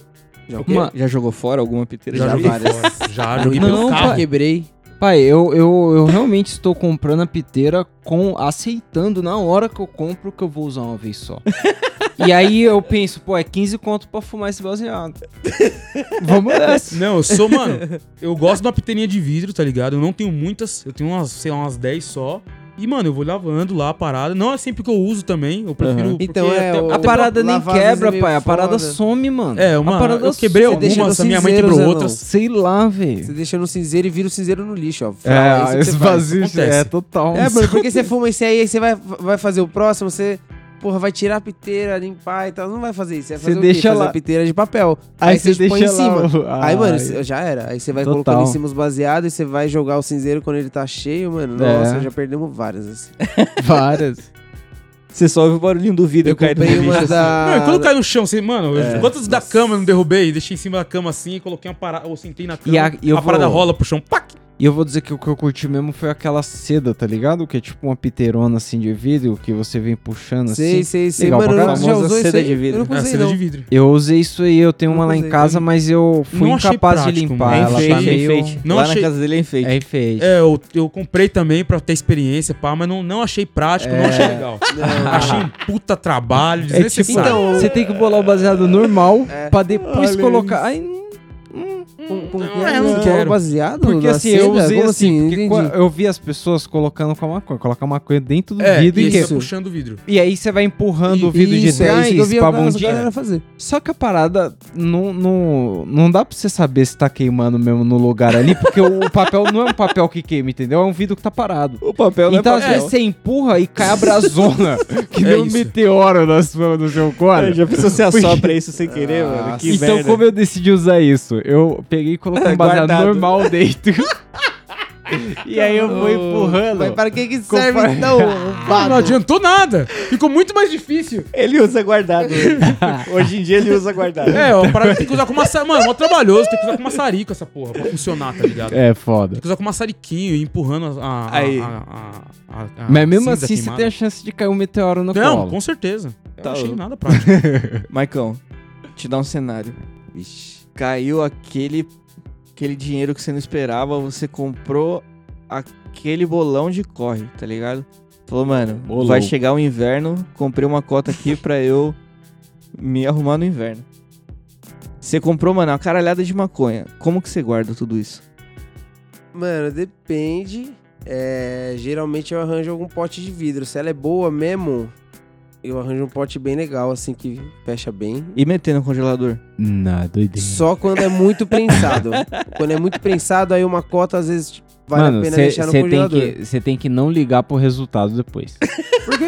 Já, Uma- Já jogou fora alguma piteira Já, Já várias. Já joguei Não, pelo carro. quebrei. Pai, eu, eu, eu realmente estou comprando a piteira com aceitando na hora que eu compro que eu vou usar uma vez só. e aí eu penso, pô, é 15 conto pra fumar esse baseado. Vamos nessa. Não, eu sou, mano, eu gosto de uma piteirinha de vidro, tá ligado? Eu não tenho muitas, eu tenho umas, sei lá, umas 10 só. E, mano, eu vou lavando lá a parada. Não é sempre que eu uso também, eu prefiro... Porque Então, é, até- o- A parada nem quebra, é meio pai. A parada foda. some, mano. É, uma, a parada eu quebrei algumas, a minha mãe cinzeiro, quebrou Zé, outras. Sei lá, velho. Você deixa no cinzeiro e vira o cinzeiro no lixo, ó. É, isso você faz. vazio é total. É, mano, porque você fuma esse aí, aí você vai, vai fazer o próximo, você, porra, vai tirar a piteira, limpar e tal. Não vai fazer isso. Você vai Você fazer o deixa quê? Fazer lá. a piteira de papel. Aí Aí, você você põe em deixa lá cima. o- Aí, mano, Ai. já era. Aí você vai Total. colocando em cima os baseados e você vai jogar o cinzeiro quando ele tá cheio, mano. É. Nossa, já perdemos várias, assim. Várias. Você só ouve o barulhinho do vidro Eu caindo no uma assim. da... Não, e quando cai no chão, você, mano, É. quantas da cama eu não derrubei? Deixei em cima da cama assim e coloquei uma parada. Eu sentei na cama. E a- e a parada vou- rola pro chão. Pac! E eu vou dizer que o que eu curti mesmo foi aquela seda, tá ligado? Que é tipo uma piteirona assim de vidro que você vem puxando Sei, assim. sei, sei. Legal Mano, pra eu já Famosa usou isso seda aí? de vidro. Eu não É, usei, seda não. de vidro. Eu usei isso aí, eu tenho Não uma lá em casa, mas eu fui Não incapaz de prático, limpar. mano. É Ela tá enfeite, é meio... enfeite. Não Lá achei- na casa dele é enfeite. É enfeite. É, eu, eu comprei também pra ter experiência, pá, mas não, não achei prático, não É. achei legal. Não. Achei um puta trabalho, É tipo, desnecessário. Então, você tem que bolar o baseado normal É. pra depois Olha colocar. Ai, Com, com Não, que é, é, não quero. baseado porque assim, seda? eu usei Como assim, Não porque eu vi as pessoas colocando com a maconha, colocar a maconha dentro do é, vidro e e, vai puxando o vidro. e aí você vai empurrando o Isso, vidro de é isso trás vi pra bundinha. fazer. Só que a parada não, não, não dá pra você saber se tá queimando mesmo no lugar ali, porque o papel não é um papel que queima, entendeu? É um vidro que tá parado. O papel não Então, é às papel. vezes, você empurra e cai a brasona, que É nem um isso. meteoro na sua, no seu corpo. É, Já pensou se assopra isso sem querer, mano? Nossa. Que então, merda. como eu decidi usar isso? Eu peguei e coloquei um baseado Guardado. normal dentro. e aí eu fui empurrando. Mas para que que Conforme- serve então? Ah, não adiantou nada. Ficou muito mais difícil. Ele usa guardado. hoje. Em dia ele usa guardado. É, ó, parada tem que usar com maçarico. Mano, mó trabalhoso, tem que usar com maçarico essa porra pra funcionar, tá ligado? É foda. Tem que usar com maçariquinho e empurrando a. a, Aí. a, a, a- a Mas mesmo cinza assim, você queimada. tem a chance de cair um meteoro no Não, colo. com certeza. Eu Tá não achei louco. nada prático. Maicão, te dar um cenário. Caiu aquele, aquele dinheiro que você não esperava, você comprou aquele bolão de corre, tá ligado? Falou, mano, Bolou. vai chegar o inverno, comprei uma cota aqui pra eu me arrumar no inverno. Você comprou, mano, uma caralhada de maconha. Como que você guarda tudo isso? Mano, depende. É, geralmente eu arranjo algum pote de vidro. Se ela é boa mesmo, eu arranjo um pote bem legal, assim, que fecha bem. E meter no congelador? Não, doideira. Só quando é muito prensado. quando é muito prensado, aí uma cota às vezes vale Mano, a pena cê- deixar no cê congelador. que Você tem que não ligar pro resultado depois. Por quê?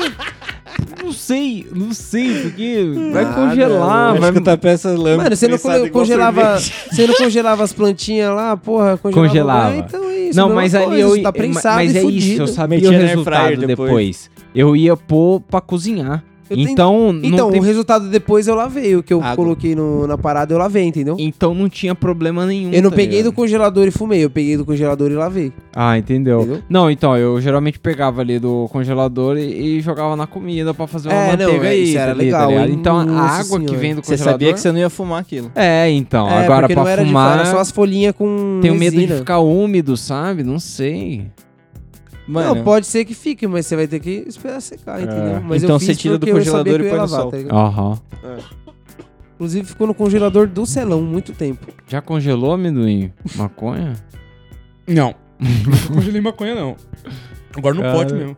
não sei, não sei, porque vai Nada, congelar, eu vai... que tá peça lâmpada. Mano, você não congelava, você não congelava as plantinhas lá, porra, congelava. Congelava. Ah, então é isso. Não, mas ali coisa, eu Tá prensado mas e é fudido. isso, eu sabia Metia o resultado depois. depois. Eu ia pôr pra cozinhar. Eu tenho- Então, não Então, tem- o resultado depois eu lavei. O que eu Água. coloquei no- na parada eu lavei, entendeu? então não tinha problema nenhum. Eu não tá peguei ligado? do congelador e fumei, eu peguei do congelador e lavei. Ah, entendeu? Entendeu? Não, então, eu geralmente pegava ali do congelador e, e jogava na comida pra fazer uma É, não, manteiga é, aí, isso tá era ali, legal, tá? Então, a Nossa água que senhora. vem do Você congelador... sabia que você não ia fumar aquilo. É, então, é, agora porque pra não era de fumar... fora, só as folhinhas com Tenho medo de resina. ficar úmido, sabe? Não sei. Mano, Não, pode ser que fique, mas você vai ter que esperar secar, entendeu? Mas Então eu você tira do porque eu sabia congelador que e põe no lavar, sol. tá ligado? Aham. Inclusive ficou no congelador do celão muito tempo. Já congelou amendoim? Maconha? Não. Não congelei maconha, não. Agora no Cara. pote mesmo.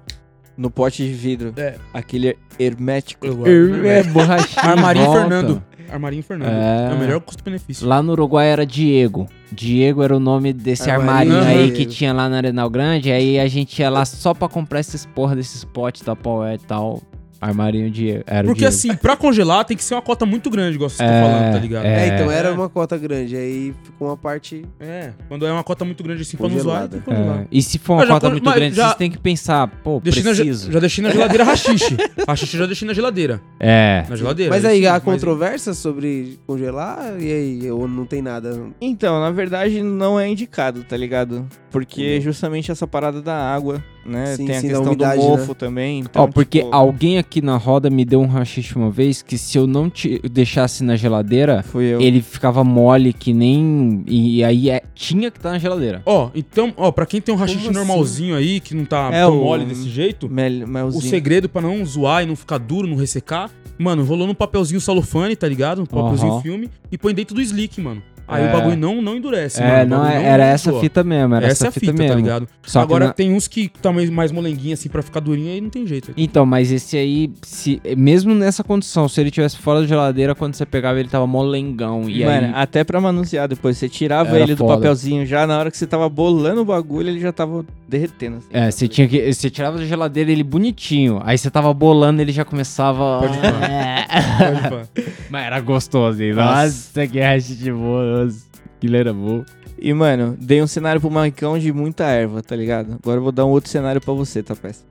no pote de vidro. É. Aquele hermético. Eu guardo, É, borrachinha. Armarinho. Fernando. Armarinho Fernando. É. É, o melhor custo-benefício. Lá no Uruguai era Diego. Diego era o nome desse Armarinho armarinho aí Diego. que tinha lá na Arenal Grande. Aí a gente ia lá só pra comprar esses porra desses potes da Power e tal. Armarinho Diego. Era Porque Diego. assim, pra congelar tem que ser uma cota muito grande, igual você É, tá falando, tá ligado? é. É, então era É. uma cota grande, aí ficou uma parte... É, quando é uma cota muito grande assim pra não Congelada. tem que congelar. É, E se for uma Eu já cota muito grande, já- vocês têm que pensar, pô, Deixei na, preciso. já deixei na geladeira rachixe. rachixe já deixei na geladeira. É. Na geladeira. Mas aí, há controvérsia sobre congelar? E aí, ou não tem nada? Então, na verdade, não é indicado, tá ligado? Porque justamente essa parada da água, né? Sim, Tem a sim, da questão umidade, do mofo né? também. Então, Ó, porque tipo, alguém aqui na roda me deu um rachixe uma vez que se eu não te deixasse na geladeira, Fui eu. ele ficava mole que nem. E aí é- tinha que estar na geladeira. Ó, então, ó, pra quem tem um rachixe assim? normalzinho aí, que não tá É, tão o- mole desse jeito, Mel, o segredo pra não zoar e não ficar duro, não ressecar, mano, rolou num papelzinho celofane, tá ligado? Um papelzinho filme e põe dentro do slick, mano. Aí É. o bagulho não, não endurece, é, mano. Não, é- era essa fita mesmo, era Essa essa, é a fita, mesmo. tá ligado? Só que Agora na- tem uns que tá mais, mais molenguinho assim pra ficar durinho aí não tem jeito. Então, mas esse aí, se, mesmo nessa condição, se ele tivesse fora da geladeira, quando você pegava ele tava molengão. E Mano, aí, até pra manusear depois. Você tirava Era ele do foda. papelzinho já, na hora que você tava bolando o bagulho, ele já tava derretendo. Assim, É, você tinha que. Você tirava da geladeira ele bonitinho. Aí você tava bolando, ele já começava. Pode Pode pá. Mas era gostoso, hein? Nossa. Nossa, que hash de boa. Nossa, aquilo era bom. E, mano, dei um cenário pro Maicão de muita erva, tá ligado? Agora eu vou dar um outro cenário pra você, tá, peça?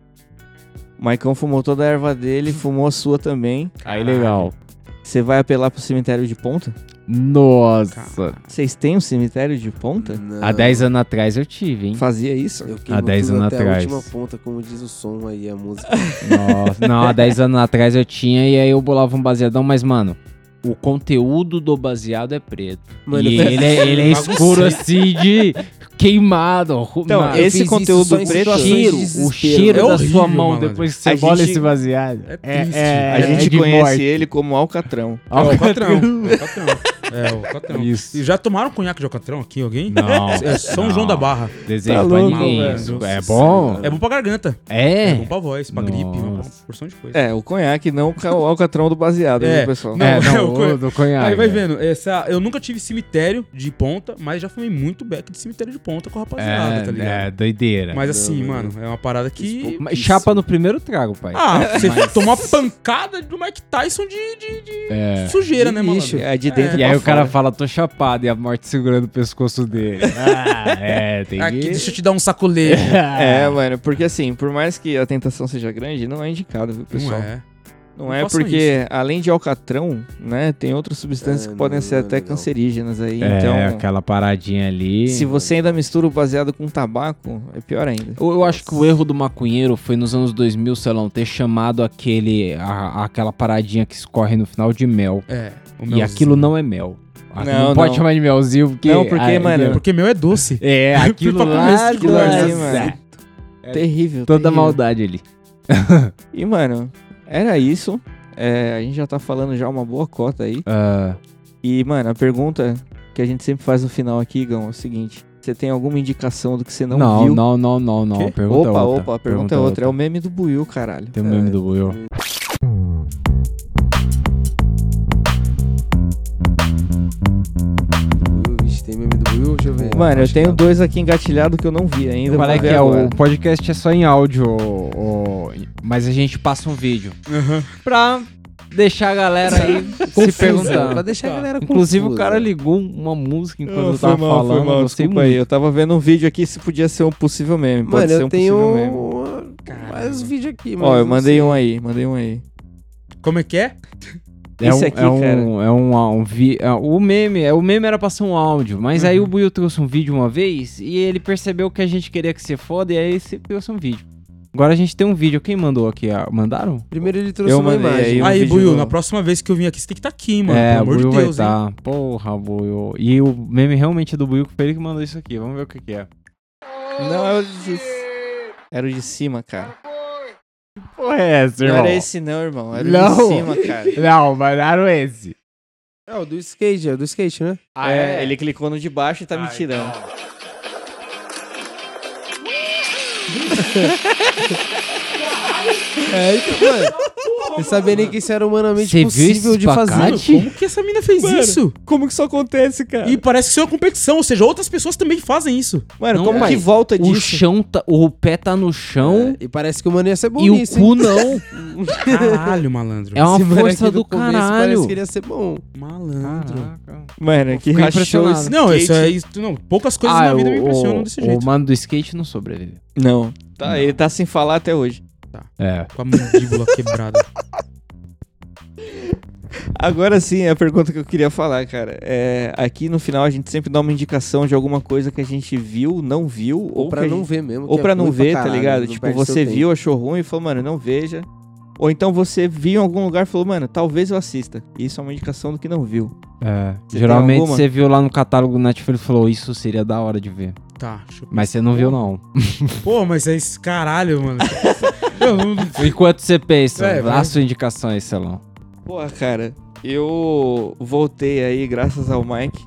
O Maicão fumou toda a erva dele, fumou a sua também. Aí legal. Você vai apelar pro cemitério de ponta? Nossa. Vocês têm um cemitério de ponta? Não. Há 10 anos atrás eu tive, hein? Fazia isso? Eu Há 10 tudo anos até atrás. a última ponta, como diz o som aí, a música. Nossa. Não, há 10 anos atrás eu tinha e aí eu bolava um baseadão, mas, mano. O conteúdo do baseado é preto. Mano, e ele é, ele é escuro assim de queimado. Então, Mano, esse conteúdo preto- cheiro, de o desespero, cheiro É da horrível, sua mão malandro. depois que você A bola gente- esse baseado. É É, é, A é gente conhece morte. ele como Alcatrão. É Alcatrão. É o Alcatrão. É o Alcatrão. Isso. E já tomaram conhaque de Alcatrão aqui, alguém? Não. É São não. João da Barra. Desejo Tá pra louco, velho. isso. É bom? É bom pra garganta. É, É. bom pra voz, pra gripe, é uma Nossa. porção de coisa. É, o conhaque, não o Alcatrão do baseado, É. viu, pessoal? Não, é, não, conhe- o do conhaque. Aí vai é. vendo, essa, eu nunca tive cemitério de ponta, mas já fumei muito beck de cemitério de ponta com a rapaziada, É, tá ligado? é, doideira. Mas assim, Não, mano, é uma parada que. Mas chapa no primeiro trago, pai. Ah, você tomou uma pancada do Mike Tyson de, de- de É. sujeira, De né, mano? lixo. É, de dentro E aí pra o cara fala, tô chapado, e a morte segurando o pescoço dele. Ah, é, tem Aqui, que... deixa eu te dar um sacolete. É, mano, porque assim, por mais que a tentação seja grande, não é indicado, viu, Não pessoal? é. Não, Não é porque, além de alcatrão, né, tem outras substâncias É, que podem não, ser não é até cancerígenas aí. É, então, aquela paradinha ali. se você ainda mistura o baseado com tabaco, é pior ainda. Eu, eu acho que o erro do maconheiro foi nos anos 2000, sei lá, ter chamado aquele, a- aquela paradinha que escorre no final de mel. É. o E aquilo não é mel. Ah, Não, Não, pode não. chamar de melzinho, porque... Não, porque, ah, mano, Porque meu é doce. É, aquilo lá... aquilo ali, nossa, mano. É terrível. Toda terrível. maldade ali. E, mano, era isso. É, a gente já tá falando já uma boa cota aí. Ah, E, mano, a pergunta que a gente sempre faz no final aqui, Igão, é o seguinte. Você tem alguma indicação do que você não, não, viu? não, não, não, não. Quê? Pergunta opa, outra. opa, a pergunta é outra. É o meme do Buiu, caralho. Tem o meme do Buiu. Buiu, Deixa eu ver. Mano, eu tenho dois aqui engatilhados que eu não vi ainda. Qual é que é? O podcast é só em áudio, o- mas a gente passa um vídeo. Aham. Pra deixar a galera aí se perguntando. Pra deixar a Tá. galera Inclusive confusa. o cara ligou uma música enquanto Ah, eu foi tava mal, falando. mal, eu gostei desculpa muito. aí. Eu tava vendo um vídeo aqui se podia ser um possível meme. Pode Mano, ser eu um tenho possível meme. uma- mais vídeos aqui, Ó, mas eu mandei sei. um aí, mandei um aí. Como é que é? É Esse um, aqui, é um, cara. é um, um vi- é, o meme, é, o meme era pra ser um áudio, mas aí o Buiu trouxe um vídeo uma vez e ele percebeu que a gente queria que você foda e aí você trouxe um vídeo. Agora a gente tem um vídeo. Quem mandou aqui? Ah, Mandaram? Primeiro ele trouxe Eu uma mandei imagem. aí um Aí, Buiu, na próxima vez que eu vim aqui, você tem que estar aqui, hein, mano. é, Pelo amor Buiu de Deus, vai hein? tá. Porra, Buiu. E o meme realmente é do Buiu, que foi ele que mandou isso aqui. Vamos ver o que, que é. Não, é o de... Era o de cima, cara. Porra, é essa, Não era esse não, irmão. Era o Não. de cima, cara. Não, mandaram esse. É o do skate, é o do skate, né? Ah, é, ele clicou no de baixo e tá me Ai, tirando. É, então, mano. Você sabia nem que isso era humanamente Você viu possível de fazer. como que essa mina fez Mano, isso? Como que isso acontece, cara? E parece que isso é uma competição, ou seja, outras pessoas também fazem isso. Mano, Não, como pai. que volta o disso? chão tá. O pé tá no chão É, e parece que o mano ia ser bom e o nisso, cu hein? não. Caralho, malandro. É uma Esse força do começo caralho. Parece que ele ia ser bom. Malandro. Caraca. Mano, que rachou esse Não, isso é isso. Não, poucas coisas Ah, na vida o- me impressionam o- desse jeito. O mano do skate não sobreviveu. Não. Tá, ele tá sem falar até hoje. É. Com a mandíbula quebrada. Agora sim, é a pergunta que eu queria falar, cara. É, aqui no final a gente sempre dá uma indicação de alguma coisa que a gente viu, não viu, ou, Ou pra que a não gente- ver mesmo. ou pra é não ver, tá caralho, ligado? Tipo, você viu, achou ruim e falou, mano, não veja. Ou então você viu em algum lugar e falou, mano, talvez eu assista. Isso é uma indicação do que não viu. É. Você Geralmente você viu lá no catálogo do Netflix e falou, isso seria da hora de ver. Tá, deixa eu Mas você não viu, não. Pô, mas é esse caralho, mano. eu não... Enquanto você pensa, É, dá a sua indicação aí, Celão. Porra, cara, eu voltei aí graças ao Mike.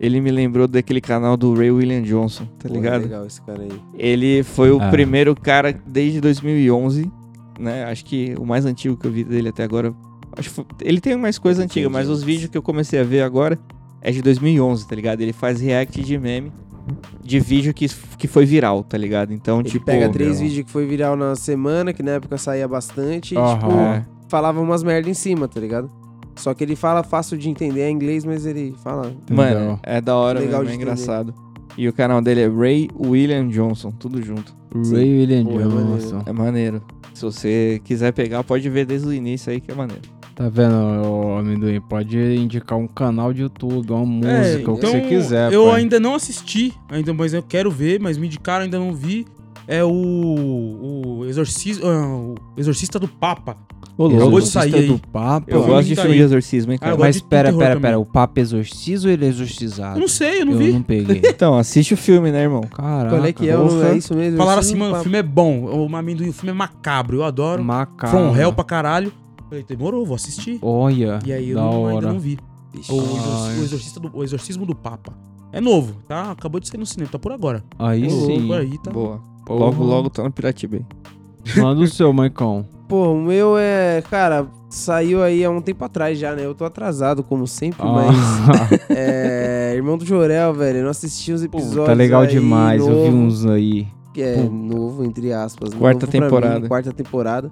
Ele me lembrou daquele canal do Ray William Johnson, tá Pô, ligado? legal esse cara aí. Ele foi o Ah. primeiro cara desde 2011, né? Acho que o mais antigo que eu vi dele até agora. Acho que foi- ele tem mais coisa antiga, mas os vídeos que eu comecei a ver agora é de 2011, tá ligado? Ele faz react de meme de vídeo que, que foi viral, tá ligado? Então, Ele tipo, pega três meu. vídeos que foi viral na semana, que na época saía bastante, e, tipo, é, falava umas merda em cima, tá ligado? Só que ele fala fácil de entender, é inglês, mas ele fala. mano, Legal. é da hora Legal mesmo, é de engraçado. E o canal dele é Ray William Johnson, tudo junto. Ray William Pô, é maneiro. Johnson. É maneiro. Se você quiser pegar, pode ver desde o início aí que é maneiro. Tá vendo, ô, amendoim? Pode indicar um canal de YouTube, uma música, É, o que então, você quiser. Eu pai. ainda não assisti, ainda, mas eu quero ver, mas me indicaram, ainda não vi. É o. O Exorcista, o Exorcista do Papa. Ô, acabou louco, de sair Exorcista aí. do Papo. Eu Pô, gosto de filme de exorcismo, hein, Ah, cara. eu gosto Mas de pera, terror pera, também. pera. O Papa exorciza ou ele é exorcizado? Eu não sei, eu não eu vi. não peguei. Então, assiste o filme, né, irmão? Caraca. Qual é que é? o-. É isso mesmo? Falaram assim, mano, o filme é bom. O amendoim, o filme é macabro, eu adoro. Macabro. From Hell pra caralho. Falei, demorou, vou assistir. Olha, E aí eu da não- hora. ainda não vi. O, o exorcista do, o Exorcismo do Papa. É novo, tá? Acabou de sair no cinema, tá por agora. Aí Ô, sim. Por aí, tá? Boa. Porra. Logo, logo tá no Piratiba aí. Manda o seu, Maicon. Pô, o meu é. Cara, saiu aí há um tempo atrás já, né? Eu tô atrasado, como sempre, Ah. mas. É. Irmão do Jorel, velho. Eu não assisti os Pô, episódios. tá legal aí, demais, eu vi novo, uns aí. Que é Pô. novo, entre aspas. Quarta novo temporada. mim, quarta temporada.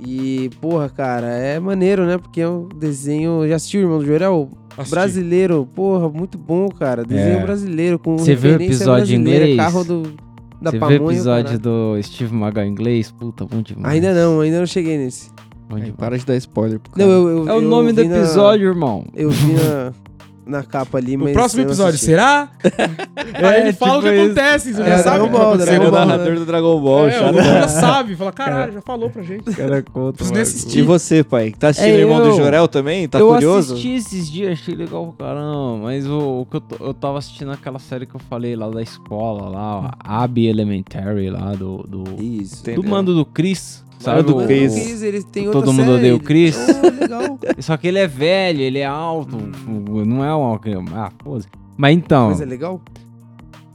E, porra, cara, é maneiro, né? Porque é um desenho. Já assistiu, Irmão do Jorel? Assisti. Brasileiro, porra, muito bom, cara. Desenho É. brasileiro, com Você viu o referência episódio em brasileira, inglês? Carro do, da Você viu o episódio caralho. do Steve Magal em inglês? Puta, bom demais. Ainda não, ainda não cheguei nesse. Bom Aí, para de dar spoiler pro Não, cara. eu, eu, É o eu nome do vi na- episódio, irmão. eu vi na, na capa ali, mas. No próximo eu episódio, assisti. será? Aí ele fala o que tipo isso. acontece, você É, já sabe o Dragon que Ball, é o Dragon Ball, narrador né? do Dragon Ball, É, o já sabe, fala, caralho, já falou pra gente. Cara, conta, Preciso nem mano. assistir. E você, pai? Tá assistindo É, o Irmão eu- do Jorel também? Tá eu curioso? assisti esses dias, achei legal pra caramba. Mas o, o que eu, eu tava assistindo aquela série que eu falei lá da escola, lá, a Abby Elementary, lá do. Do, Isso. Tem- do mando do Chris. Sabe do o- Chris. o Chris, ele tem Todo outra mundo série. odeia o Chris? Oh, legal. Só que ele é velho, ele é alto. Não é uma. Ah, pô. Mas então. Mas é legal?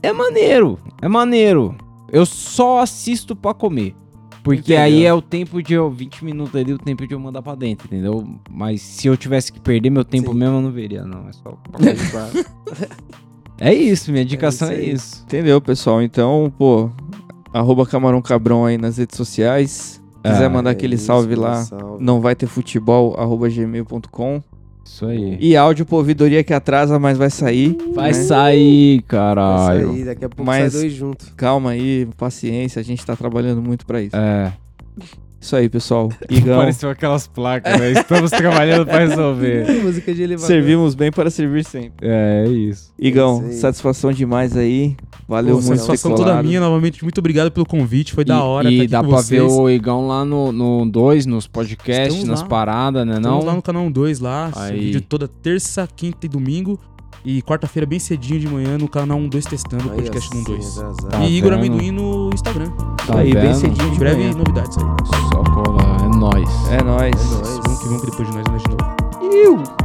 É maneiro, é maneiro. Eu só assisto pra comer. Porque Entendeu. aí é o tempo de eu. 20 minutos ali, o tempo de eu mandar pra dentro, entendeu? Mas se eu tivesse que perder meu tempo Sim. mesmo, eu não veria, não. É só pra é isso, minha indicação é isso aí. isso. Entendeu, pessoal? Então, pô, arroba Camarão Cabrão aí nas redes sociais. Quiser Ah, mandar É aquele isso, salve lá, salve. não vai ter futebol, arroba gmail.com. Isso aí. E áudio por ouvidoria que atrasa, mas vai sair. Vai né? sair, Vai caralho. sair, daqui a pouco Mas- sai dois juntos. Calma aí, paciência, a gente tá trabalhando muito pra isso. É. Isso aí, pessoal. Igão, Pareceu aquelas placas, né? Estamos trabalhando pra resolver. Música de elevador. servimos bem para servir sempre. É, é isso. Igão, isso aí. satisfação demais aí. Valeu Pô, muito ter satisfação toda minha, novamente, muito obrigado pelo convite, foi da E- hora E tá aqui dá pra vocês. ver o Igão lá no 2, nos podcasts, Estamos nas lá. paradas, né? Estamos Não? lá no canal 2 lá, Aí. vídeo toda terça, quinta e domingo. E quarta-feira, bem cedinho de manhã, no canal 12 testando o Aí, podcast assim, 12. atrasado. Tá e Igor vendo? Amendoim no Instagram. Tá aí, bem cedinho Em de breve, manhã. novidades aí. Só cola, é nóis. É nóis. É nóis. Vamos que vamos que depois de nós, nós de novo. Iu.